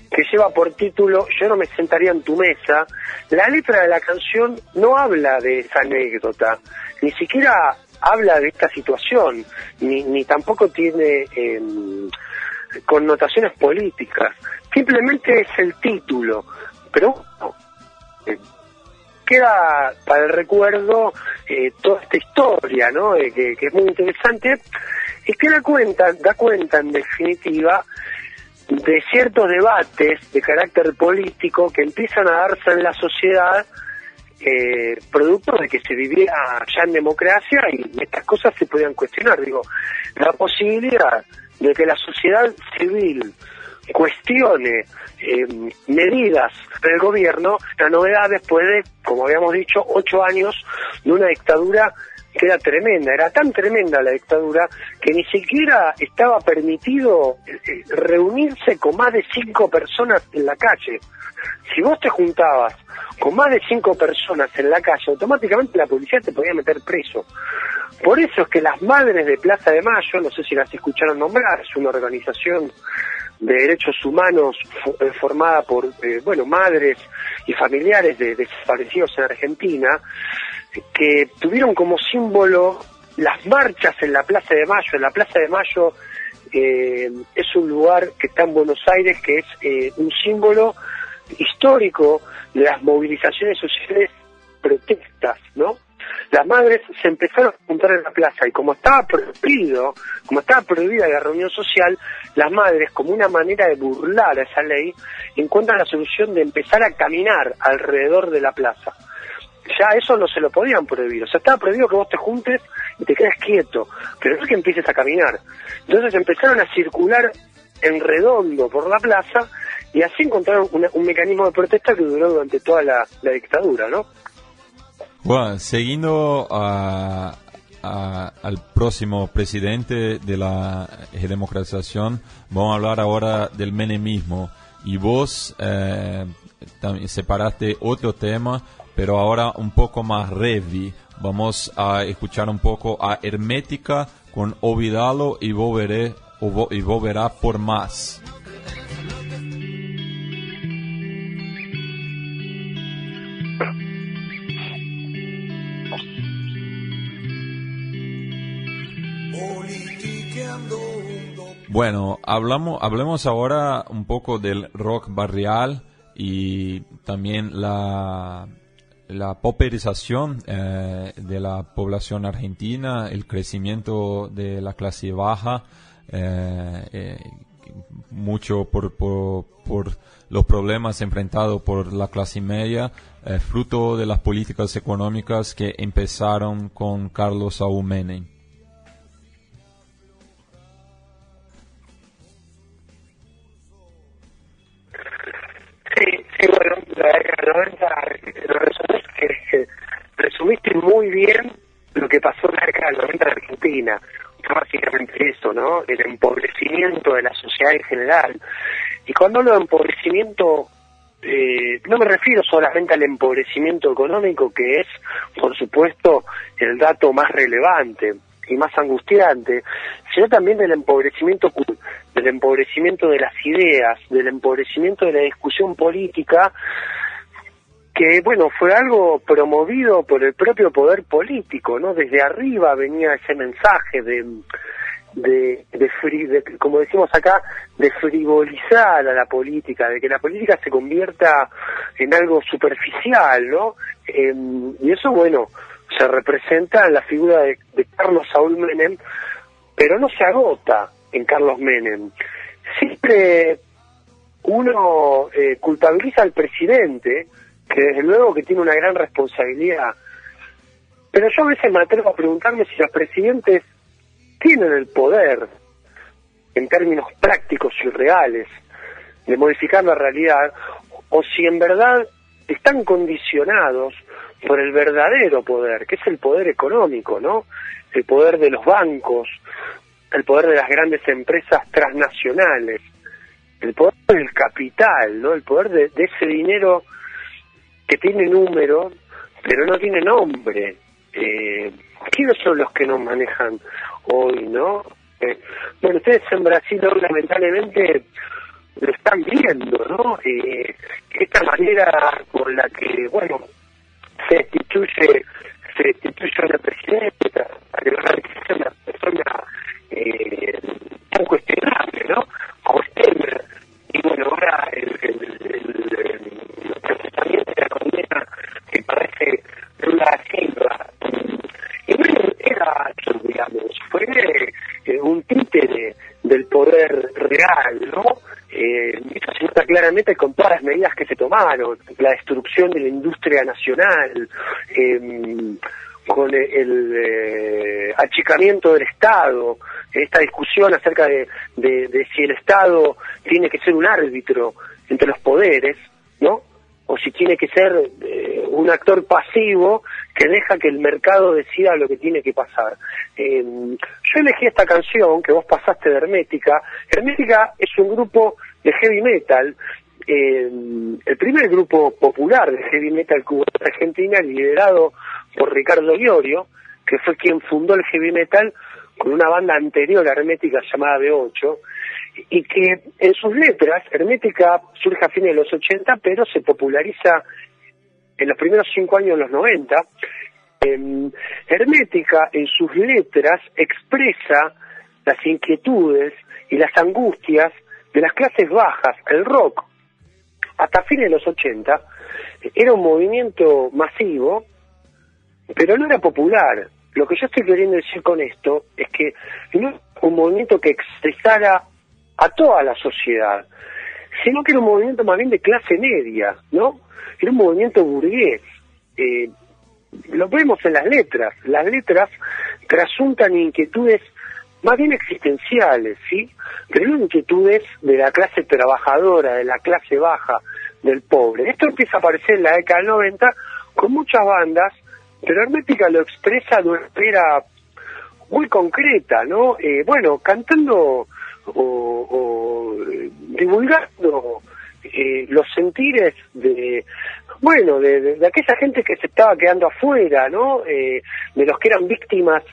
Speaker 4: que lleva por título Yo no me sentaría en tu mesa. La letra de la canción no habla de esa anécdota, ni siquiera habla de esta situación, ni, ni tampoco tiene em, connotaciones políticas, simplemente es el título pero eh, queda para el recuerdo eh, toda esta historia, ¿no? Eh, que, es muy interesante y que da cuenta, da cuenta en definitiva de ciertos debates de carácter político que empiezan a darse en la sociedad producto de que se vivía ya en democracia y estas cosas se podían cuestionar. Digo, la posibilidad de que la sociedad civil cuestione eh, medidas del gobierno, la novedad después de, como habíamos dicho, ocho años de una dictadura que era tremenda, era tan tremenda la dictadura que ni siquiera estaba permitido eh, reunirse con más de cinco personas en la calle. Si vos te juntabas con más de cinco personas en la calle, automáticamente la policía te podía meter preso. Por eso es que las madres de Plaza de Mayo, no sé si las escucharon nombrar, es una organización de derechos humanos eh, formada por eh, bueno madres y familiares de desaparecidos en Argentina que tuvieron como símbolo las marchas en la Plaza de Mayo. En la Plaza de Mayo eh, es un lugar que está en Buenos Aires, que es un símbolo histórico de las movilizaciones sociales protestas, ¿no? Las madres se empezaron a juntar en la plaza y como estaba prohibido, como estaba prohibida la reunión social, las madres, como una manera de burlar a esa ley, encuentran la solución de empezar a caminar alrededor de la plaza. Ya eso no se lo podían prohibir, o sea, estaba prohibido que vos te juntes y te quedes quieto, pero no es que empieces a caminar. Entonces empezaron a circular en redondo por la plaza y así encontraron un mecanismo de protesta que duró durante toda la dictadura, ¿no?
Speaker 1: Bueno, siguiendo a- a- al próximo presidente de la eh, democratización, vamos a hablar ahora del menemismo. Y vos eh, separaste otro tema, pero ahora un poco más revi. Vamos a escuchar un poco a Hermética con Ovidalo y Volveré, y Volverá por más. Bueno, hablamos, hablemos ahora un poco del rock barrial y también la, la eh, de la población argentina, el crecimiento de la clase baja, eh, eh, mucho por, por, por los problemas enfrentados por la clase media, fruto de las políticas económicas que empezaron con Carlos Saúl Menem.
Speaker 4: Resumiste muy bien lo que pasó en la década del 90 en Argentina. Básicamente eso, ¿no? El empobrecimiento de la sociedad en general. Y cuando hablo de empobrecimiento, eh, no me refiero solamente al empobrecimiento económico, que es, por supuesto, el dato más relevante y más angustiante, sino también del empobrecimiento del empobrecimiento de las ideas, del empobrecimiento de la discusión política, que bueno, fue algo promovido por el propio poder político, ¿no? Desde arriba venía ese mensaje de de, de, fri- de- como decimos acá, de frivolizar a la política, de que la política se convierta en algo superficial, ¿no? Em, y eso, bueno, se representa en la figura de, de Carlos Saúl Menem, pero no se agota en Carlos Menem. Siempre uno eh, culpabiliza al presidente, que desde luego que tiene una gran responsabilidad, pero yo a veces me atrevo a preguntarme si los presidentes tienen el poder, en términos prácticos y reales, de modificar la realidad, o si en verdad están condicionados por el verdadero poder, que es el poder económico, ¿no? El poder de los bancos, el poder de las grandes empresas transnacionales, el poder del capital, ¿no? El poder de, de ese dinero que tiene número, pero no tiene nombre. Eh, ¿Quiénes son los que nos manejan hoy, no? Eh, bueno, ustedes en Brasil lamentablemente lo están viendo, ¿no? Eh, esta manera con la que, bueno, se destituye, se destituye a una presidenta, a que una persona eh, tan cuestionable, ¿no? Como Stemmer. Y bueno, ahora el, el, el, el procesamiento de la condena que parece Lula Silva. Y bueno, era eso, digamos, fue eh, un títere del poder real, ¿no? Eh, eso claramente con todas las medidas que se tomaron, la destrucción de la industria nacional, eh, con el, eh, achicamiento del Estado, esta discusión acerca de, si el Estado tiene que ser un árbitro entre los poderes, ¿no? O si tiene que ser eh, un actor pasivo que deja que el mercado decida lo que tiene que pasar. Eh, yo elegí esta canción que vos pasaste de Hermética. Hermética es un grupo de heavy metal, eh, el primer grupo popular de heavy metal en Argentina, liderado por Ricardo Iorio, que fue quien fundó el heavy metal con una banda anterior Hermética llamada B8, y que en sus letras, Hermética surge a fines de los 80, pero se populariza en los primeros cinco años de los 90. Eh, Hermética en sus letras expresa las inquietudes y las angustias de las clases bajas. El rock, hasta fines de los 80, era un movimiento masivo, pero no era popular. Lo que yo estoy queriendo decir con esto es que no un movimiento que expresara a toda la sociedad, sino que era un movimiento más bien de clase media, ¿no? Era un movimiento burgués. Eh, lo vemos en las letras. Las letras trasuntan inquietudes más bien existenciales, ¿sí? Pero no inquietudes de la clase trabajadora, de la clase baja, del pobre. Esto empieza a aparecer en la década del 90 con muchas bandas, pero Hermética lo expresa de una manera muy concreta, ¿no? Eh, bueno, cantando o, divulgando eh, los sentires de bueno de, aquella gente que se estaba quedando afuera no eh, de los que eran víctimas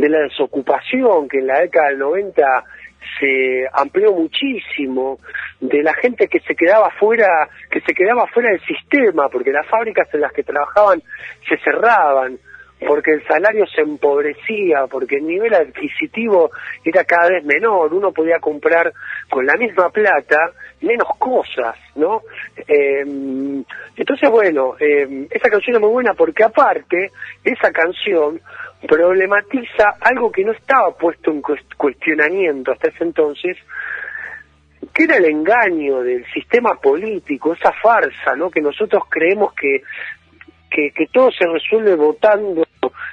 Speaker 4: de la desocupación que en la década del 90 se amplió muchísimo de la gente que se quedaba fuera que se quedaba fuera del sistema porque las fábricas en las que trabajaban se cerraban porque el salario se empobrecía, porque el nivel adquisitivo era cada vez menor, uno podía comprar con la misma plata menos cosas, ¿no? Eh, entonces, bueno, eh, esa canción es muy buena porque aparte, esa canción problematiza algo que no estaba puesto en cuestionamiento hasta ese entonces, que era el engaño del sistema político, esa farsa, ¿no? Que nosotros creemos que que, todo se resuelve votando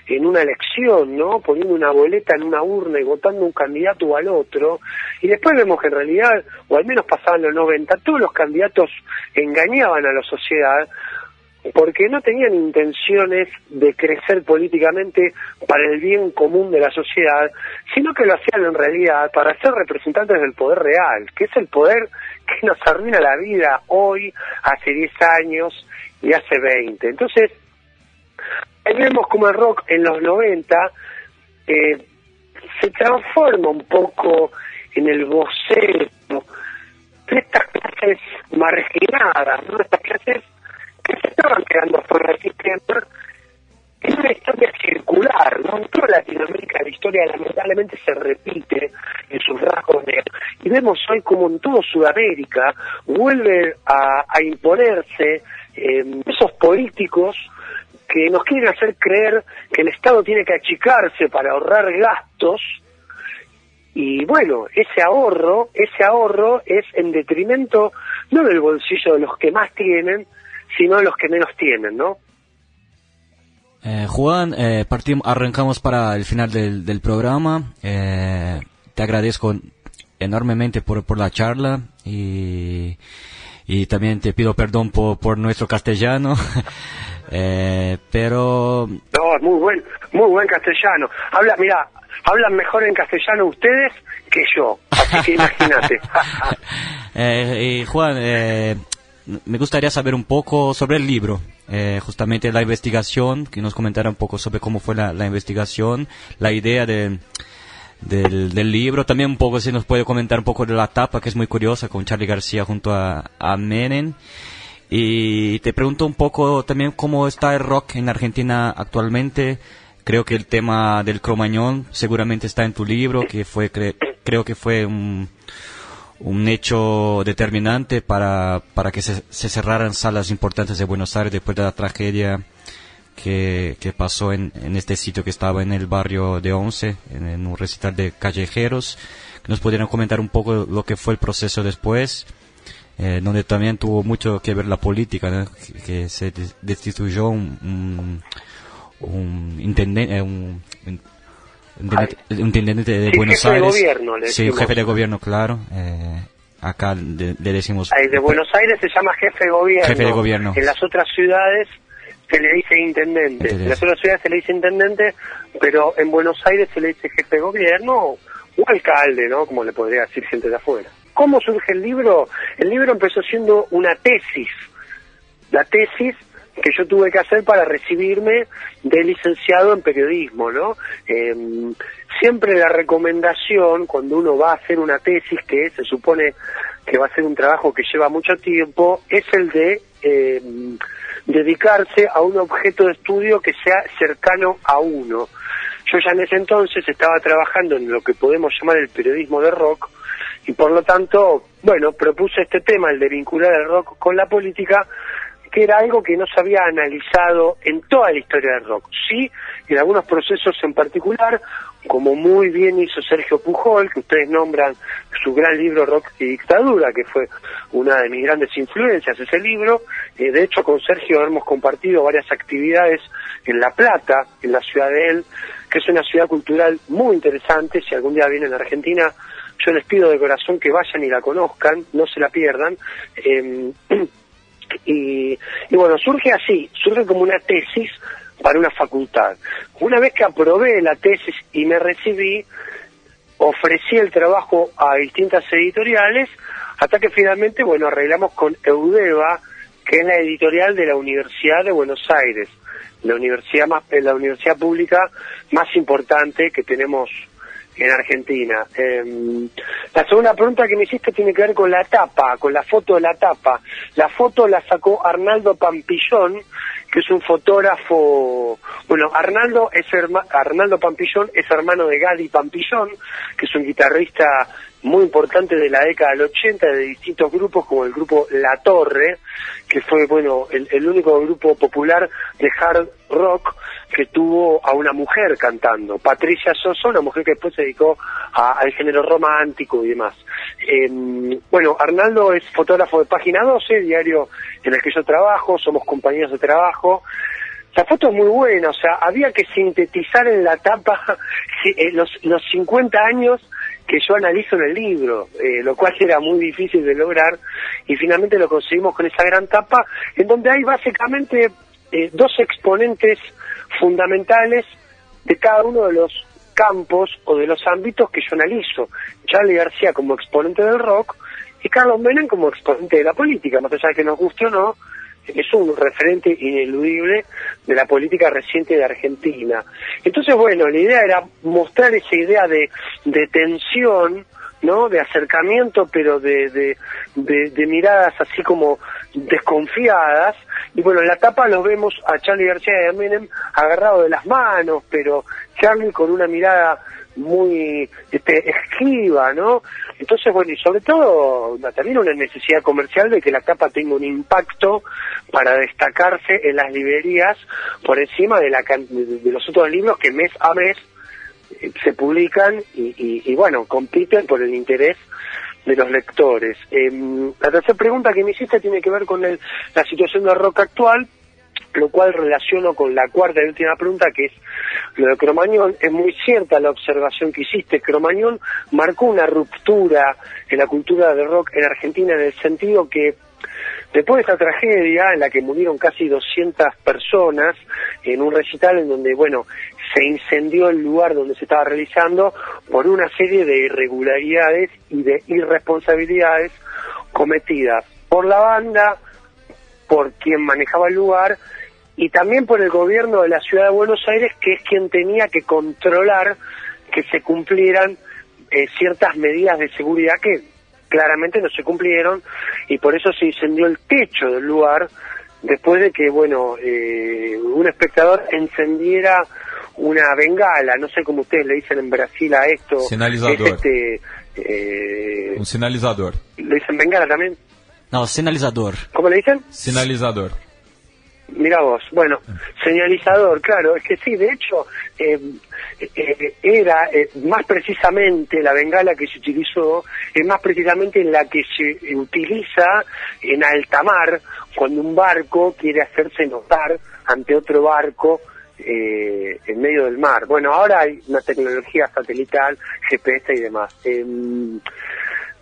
Speaker 4: en una elección, ¿no? Poniendo una boleta en una urna y votando un candidato o al otro. Y después vemos que en realidad, o al menos pasaban los 90, todos los candidatos engañaban a la sociedad porque no tenían intenciones de crecer políticamente para el bien común de la sociedad, sino que lo hacían en realidad para ser representantes del poder real, que es el poder que nos arruina la vida hoy, hace 10 años y hace 20. Entonces, vemos como el rock en los 90 eh, se transforma un poco en el vocero de estas clases marginadas, ¿no? estas clases que se estaban quedando fuera del sistema. Es una historia circular, ¿no? En toda Latinoamérica la historia lamentablemente se repite en sus rasgos Y vemos hoy como en toda Sudamérica vuelve a imponerse esos políticos que nos quieren hacer creer que el Estado tiene que achicarse para ahorrar gastos y bueno, ese ahorro, ese ahorro es en detrimento no del bolsillo de los que más tienen, sino de los que menos tienen, ¿no?
Speaker 2: Eh, Juan, eh, partimos, arrancamos para el final del, del programa. Eh, te agradezco enormemente por, por la charla y y también te pido perdón por, por nuestro castellano, eh, pero...
Speaker 4: No, es muy buen, muy buen castellano. Habla, mira, hablan mejor en castellano ustedes que yo, así que imagínate.
Speaker 2: eh, y Juan, eh, me gustaría saber un poco sobre el libro, eh, justamente la investigación, que nos comentara un poco sobre cómo fue la, la investigación, la idea de del, del, libro. También un poco si nos puede comentar un poco de la tapa, que es muy curiosa, con Charlie García junto a, a Menem. Y te pregunto un poco también cómo está el rock en Argentina actualmente. Creo que el tema del cromañón seguramente está en tu libro, que fue, creo que fue un, un hecho determinante para, para que se, se cerraran salas importantes de Buenos Aires después de la tragedia que, que pasó en, en, este sitio que estaba en el barrio de Once, en, un recital de callejeros, que nos pudieran comentar un poco lo que fue el proceso después, eh, donde también tuvo mucho que ver la política, que, se destituyó un, un, un intendente, eh, un, un intendente de
Speaker 4: sí,
Speaker 2: Buenos
Speaker 4: jefe
Speaker 2: Aires.
Speaker 4: De gobierno, le
Speaker 2: sí, jefe de gobierno, claro. Eh, acá le, le decimos.
Speaker 4: Ahí de Buenos Aires se llama jefe de gobierno.
Speaker 2: Jefe de gobierno.
Speaker 4: En las otras ciudades se le dice intendente. En las otras ciudades se le dice intendente, pero en Buenos Aires se le dice jefe de gobierno o alcalde, ¿no? Como le podría decir gente de afuera. ¿Cómo surge el libro? El libro empezó siendo una tesis. La tesis que yo tuve que hacer para recibirme de licenciado en periodismo, ¿no? Eh, siempre la recomendación cuando uno va a hacer una tesis que se supone que va a ser un trabajo que lleva mucho tiempo es el de eh, dedicarse a un objeto de estudio que sea cercano a uno. Yo ya en ese entonces estaba trabajando en lo que podemos llamar el periodismo de rock y por lo tanto, bueno, propuse este tema, el de vincular el rock con la política, que era algo que no se había analizado en toda la historia del rock. Sí, en algunos procesos en particular, como muy bien hizo Sergio Pujol, que ustedes nombran su gran libro Rock y Dictadura, que fue una de mis grandes influencias ese libro. Eh, de hecho, con Sergio hemos compartido varias actividades en La Plata, en la ciudad de él, que es una ciudad cultural muy interesante. Si algún día vienen a Argentina, yo les pido de corazón que vayan y la conozcan, no se la pierdan. Eh, y, y bueno, surge así, surge como una tesis para una facultad. Una vez que aprobé la tesis y me recibí, ofrecí el trabajo a distintas editoriales hasta que finalmente, bueno, arreglamos con Eudeva, que es la editorial de la Universidad de Buenos Aires, la universidad más, la universidad pública más importante que tenemos en Argentina. Eh, la segunda pregunta que me hiciste tiene que ver con la tapa, con la foto de la tapa. La foto la sacó Arnaldo Pampillón, es un fotógrafo, bueno, Arnaldo es Arnaldo Pampillón es hermano de Gadi Pampillón, que es un guitarrista muy importante de la década del 80 de distintos grupos como el grupo La Torre, que fue bueno el único grupo popular de hard rock que tuvo a una mujer cantando, Patricia Sosa, una mujer que después se dedicó al género romántico y demás. Eh, bueno, Arnaldo es fotógrafo de Página 12, diario en el que yo trabajo, somos compañeros de trabajo. La foto es muy buena, o sea, había que sintetizar en la tapa eh, los, los 50 años que yo analizo en el libro, eh, lo cual era muy difícil de lograr y finalmente lo conseguimos con esa gran tapa en donde hay básicamente eh, dos exponentes fundamentales de cada uno de los campos o de los ámbitos que yo analizo. Charlie García como exponente del rock y Carlos Menem como exponente de la política, más allá de que nos guste o no, es un referente ineludible de la política reciente de Argentina. Entonces, bueno, la idea era mostrar esa idea de, de tensión, ¿no? De acercamiento, pero de, de, de, miradas así como desconfiadas. Y bueno, en la tapa los vemos a Charlie García y a Menem agarrados de las manos, pero Charlie con una mirada muy este, esquiva, ¿no? Entonces, bueno, y sobre todo también una necesidad comercial de que la tapa tenga un impacto para destacarse en las librerías por encima de, la, de los otros libros que mes a mes eh, se publican y, bueno, compiten por el interés de los lectores. Em, la tercera pregunta que me hiciste tiene que ver con la situación del rock actual, lo cual relaciono con la cuarta y última pregunta, que es lo de Cromañón. Es muy cierta la observación que hiciste. Cromañón marcó una ruptura en la cultura del rock en Argentina en el sentido que Después de esta tragedia en la que murieron casi 200 personas en un recital en donde, bueno, se incendió el lugar donde se estaba realizando por una serie de irregularidades y de irresponsabilidades cometidas por la banda, por quien manejaba el lugar y también por el gobierno de la ciudad de Buenos Aires, que es quien tenía que controlar que se cumplieran eh, ciertas medidas de seguridad que claramente no se cumplieron y por eso se incendió el techo del lugar después de que, bueno, eh, un espectador encendiera una bengala, no sé cómo ustedes le dicen en Brasil a esto.
Speaker 1: Sinalizador.
Speaker 4: este, eh,
Speaker 1: un sinalizador.
Speaker 4: ¿Le dicen bengala también?
Speaker 2: No, sinalizador.
Speaker 4: ¿Cómo le dicen?
Speaker 1: Sinalizador.
Speaker 4: Mira vos, bueno, señalizador, claro, es que sí, de hecho, eh, eh, era eh, más precisamente la bengala que se utilizó, es más precisamente la que se utiliza en alta mar, cuando un barco quiere hacerse notar ante otro barco en medio del mar. Bueno, ahora hay una tecnología satelital, GPS y demás. Em,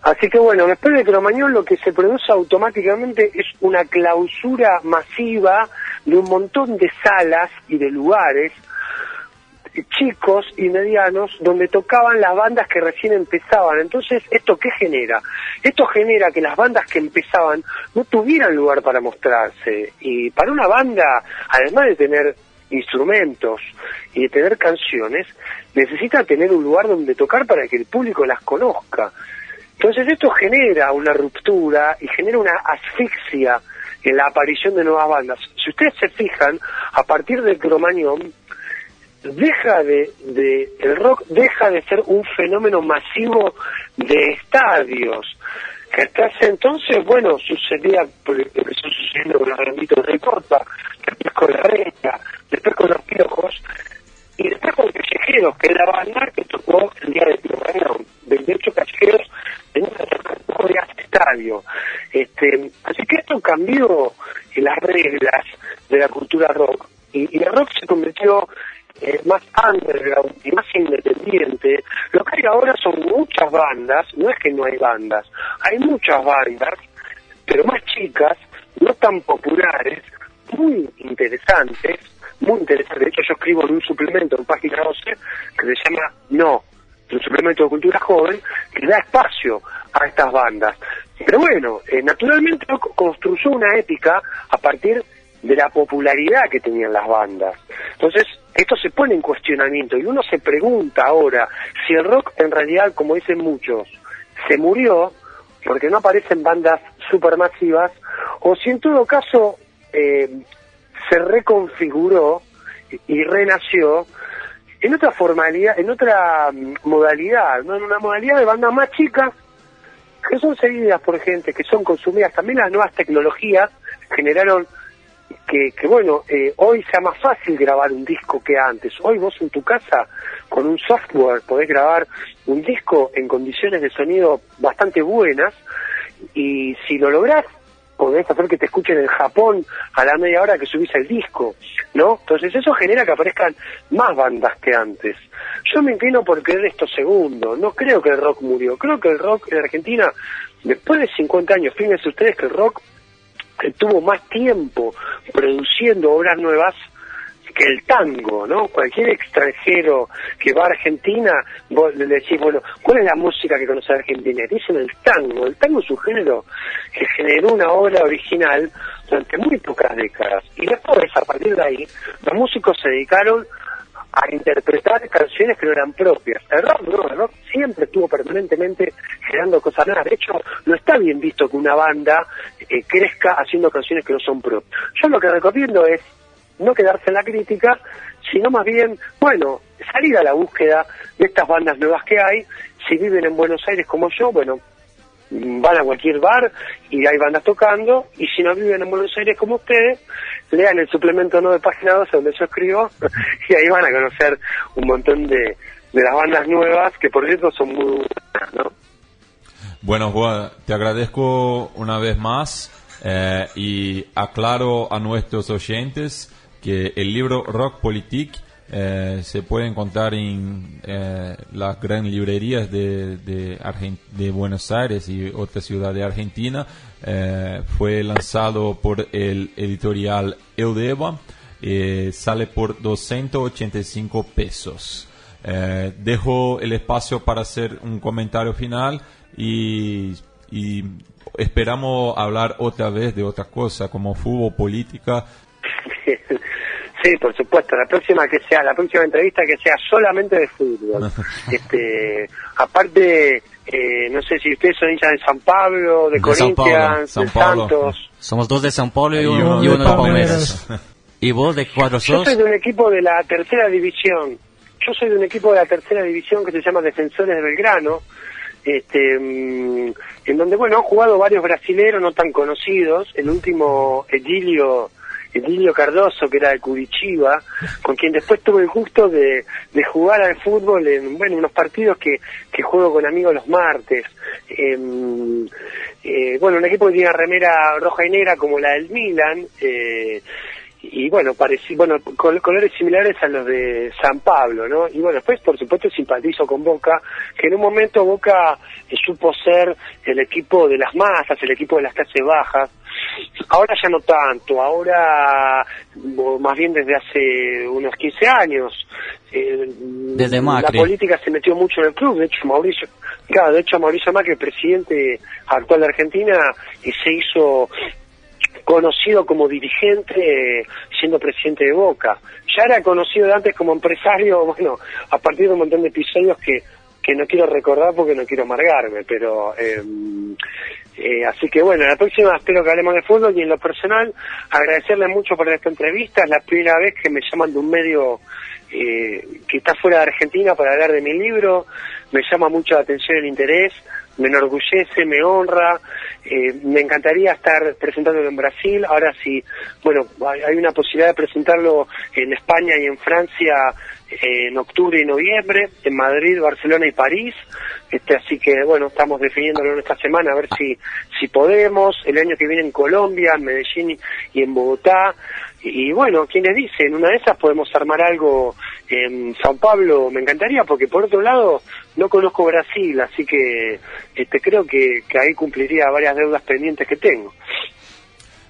Speaker 4: Así que bueno, después de Cromañón lo que se produce automáticamente es una clausura masiva de un montón de salas y de lugares chicos y medianos donde tocaban las bandas que recién empezaban. Entonces, ¿esto qué genera? Esto genera que las bandas que empezaban no tuvieran lugar para mostrarse. Y para una banda, además de tener instrumentos y de tener canciones, necesita tener un lugar donde tocar para que el público las conozca. Entonces esto genera una ruptura y genera una asfixia en la aparición de nuevas bandas. Si ustedes se fijan, a partir de Cromañón, deja de, de, el rock deja de ser un fenómeno masivo de estadios. Que hasta ese entonces, bueno, sucedía, empezó sucediendo con los granditos de corta, después con la reina, después con los piojos, y después con Callejeros, que es la banda que tocó el día de. De hecho, Callejeros un de estadio. Este, así que esto cambió las reglas de la cultura rock. Y, y el rock se convirtió eh, más underground y más independiente, lo que hay ahora son muchas bandas, no es que no hay bandas, hay muchas bandas, pero más chicas, no tan populares, muy interesantes, muy interesantes. De hecho, yo escribo en un suplemento en página 12 que se llama No, un suplemento de cultura joven que da espacio a estas bandas. Pero bueno, eh, naturalmente construyó una épica a partir de la popularidad que tenían las bandas. Entonces, esto se pone en cuestionamiento y uno se pregunta ahora si el rock en realidad, como dicen muchos, se murió porque no aparecen bandas supermasivas o si en todo caso eh, se reconfiguró y renació en otra formalidad, en otra mm, modalidad, ¿no? en una modalidad de bandas más chicas que son seguidas por gente, que son consumidas. También las nuevas tecnologías generaron que, que bueno, eh, hoy sea más fácil grabar un disco que antes. Hoy vos en tu casa, con un software, podés grabar un disco en condiciones de sonido bastante buenas y si lo lográs, podés hacer que te escuchen en Japón a la media hora que subís el disco, ¿no? Entonces eso genera que aparezcan más bandas que antes. Yo me inclino por creer esto segundo, no creo que el rock murió, creo que el rock en Argentina, después de 50 años, fíjense ustedes que el rock tuvo más tiempo produciendo obras nuevas que el tango, ¿no? Cualquier extranjero que va a Argentina, vos le decís, bueno, ¿cuál es la música que conoce Argentina? Dicen el tango. El tango es un género que generó una obra original durante muy pocas décadas. Y después, a partir de ahí, los músicos se dedicaron a interpretar canciones que no eran propias. El rock no, el rock siempre estuvo permanentemente generando cosas nuevas. De hecho, no está bien visto que una banda eh, crezca haciendo canciones que no son propias. Yo lo que recomiendo es no quedarse en la crítica, sino más bien, bueno, salir a la búsqueda de estas bandas nuevas que hay. Si viven en Buenos Aires como yo, bueno, van a cualquier bar y hay bandas tocando, y si no viven en Buenos Aires como ustedes, lean el suplemento no de página 12 donde yo escribo, y ahí van a conocer un montón de, de las bandas nuevas, que por cierto son muy buenas, ¿no?
Speaker 1: Bueno, Juan, te agradezco una vez más eh, y aclaro a nuestros oyentes que el libro Rock Politique eh, se puede encontrar en eh, las grandes librerías de, de, Buenos Aires y otras ciudades de Argentina. Eh, fue lanzado por el editorial Eudeva. sale por 285 pesos. dejo el espacio para hacer un comentario final y, y esperamos hablar otra vez de otra cosa como fútbol, política.
Speaker 4: Sí, por supuesto. La próxima que sea, la próxima entrevista que sea solamente de fútbol. este, aparte, eh, no sé si ustedes son hinchas de San Pablo, de, Corinthians, de Santos.
Speaker 2: Somos dos de San Pablo y, uno, de Palmeiras. ¿Y vos de cuatro sos?
Speaker 4: Yo soy de un equipo de la tercera división. Yo soy de un equipo de la tercera división que se llama Defensores de Belgrano. Este, mm, en donde, bueno, han jugado varios brasileros no tan conocidos. El último, Edilio Emilio Cardoso, que era de Curitiba, con quien después tuve el gusto de, jugar al fútbol en bueno, unos partidos que, juego con amigos los martes. Em, eh, bueno, un equipo que tiene remera roja y negra como la del Milan. Eh, y bueno, parecí, bueno, colores similares a los de San Pablo, ¿no? Y bueno, después por supuesto simpatizo con Boca, que en un momento Boca eh, supo ser el equipo de las masas, el equipo de las clases bajas. Ahora ya no tanto, ahora más bien desde hace unos 15 años.
Speaker 2: Eh, desde Macri.
Speaker 4: La política se metió mucho en el club, de hecho Mauricio, claro, de hecho Mauricio Macri, presidente actual de Argentina, y se hizo conocido como dirigente siendo presidente de Boca. Ya era conocido de antes como empresario, bueno, a partir de un montón de episodios que, que no quiero recordar porque no quiero amargarme, pero eh, Eh, así que bueno, la próxima espero que hablemos de fútbol y en lo personal agradecerle mucho por esta entrevista. Es la primera vez que me llaman de un medio eh, que está fuera de Argentina para hablar de mi libro. Me llama mucho la atención el interés, me enorgullece, me honra. Eh, me encantaría estar presentándolo en Brasil. Ahora sí, bueno, hay una posibilidad de presentarlo en España y en Francia en octubre y noviembre, en Madrid, Barcelona y París. Este, así que bueno, estamos definiéndolo en esta semana a ver si, si podemos. El año que viene en Colombia, en Medellín y en Bogotá. Y, bueno, quienes dicen, una de esas podemos armar algo en Sao Paulo, me encantaría, porque por otro lado no conozco Brasil, así que este, creo que, que ahí cumpliría varias deudas pendientes que tengo.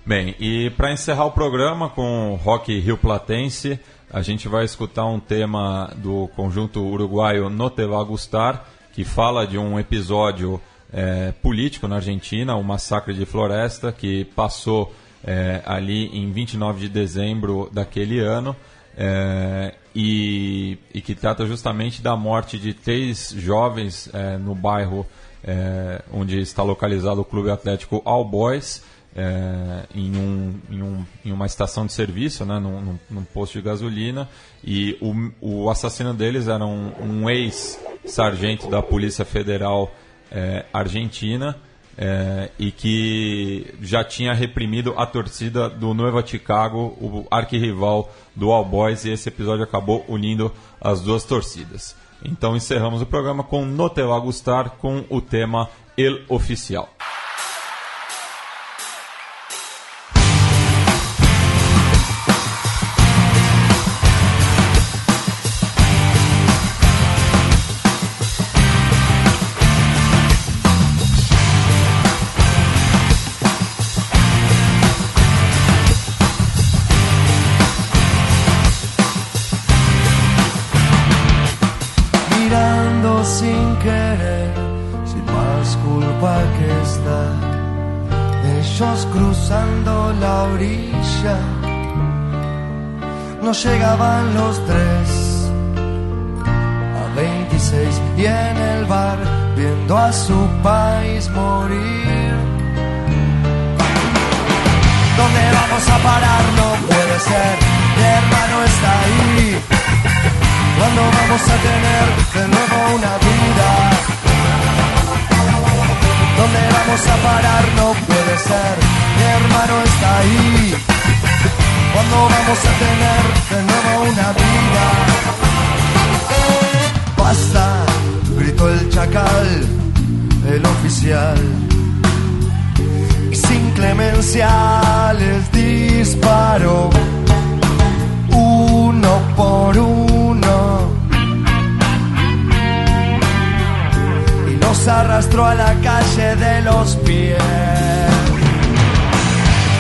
Speaker 1: Bem, e para encerrar o programa com rock rio platense, a gente vai escutar um tema do conjunto uruguaio No Te Va Gustar, que fala de um episódio é, político na Argentina, o massacre de Floresta, que passou é, ali em 29 de dezembro daquele ano. É, e, e, que trata justamente da morte de três jovens é, no bairro é, onde está localizado o Clube Atlético All Boys é, em, um, em, um, em, uma estação de serviço, né, num, num, posto de gasolina, e o, o assassino deles era um, um ex-sargento da Polícia Federal é, Argentina é, e que já tinha reprimido a torcida do Nueva Chicago, o arquirrival do All Boys, e esse episódio acabou unindo as duas torcidas. Então encerramos o programa com No Te Va Gustar com o tema El Oficial.
Speaker 5: Llegaban los tres a 26 y en el bar viendo a su país morir. ¿Dónde vamos a parar? No puede ser, mi hermano está ahí. ¿Cuándo vamos a tener de nuevo una vida? ¿Dónde vamos a parar? No puede ser, mi hermano está ahí. ¿Cuándo vamos a tener de nuevo una vida? Basta, gritó el chacal, el oficial. Y sin clemencia les disparó, uno por uno. Arrastró a la calle de los pies.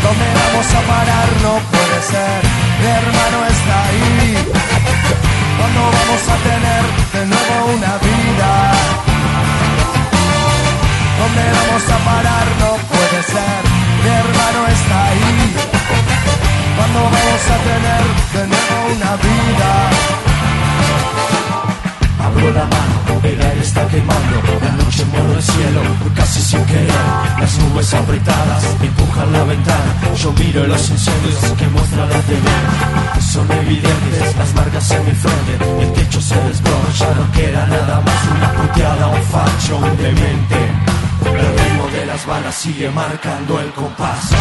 Speaker 5: ¿Dónde vamos a parar? No puede ser, mi hermano está ahí. ¿Cuándo vamos a tener de nuevo una vida? ¿Dónde vamos a parar? No puede ser, mi hermano está ahí. ¿Cuándo vamos a tener de nuevo una vida? Abro la mano, el aire está quemando, la noche muere el cielo, casi sin querer. Las nubes apretadas empujan la ventana. Yo miro los incendios que muestra la TV. Son evidentes las marcas en mi frente. El techo se desbrona, ya no queda nada más. Una puteada, un facho, un demente. El ritmo de las balas sigue marcando el compás.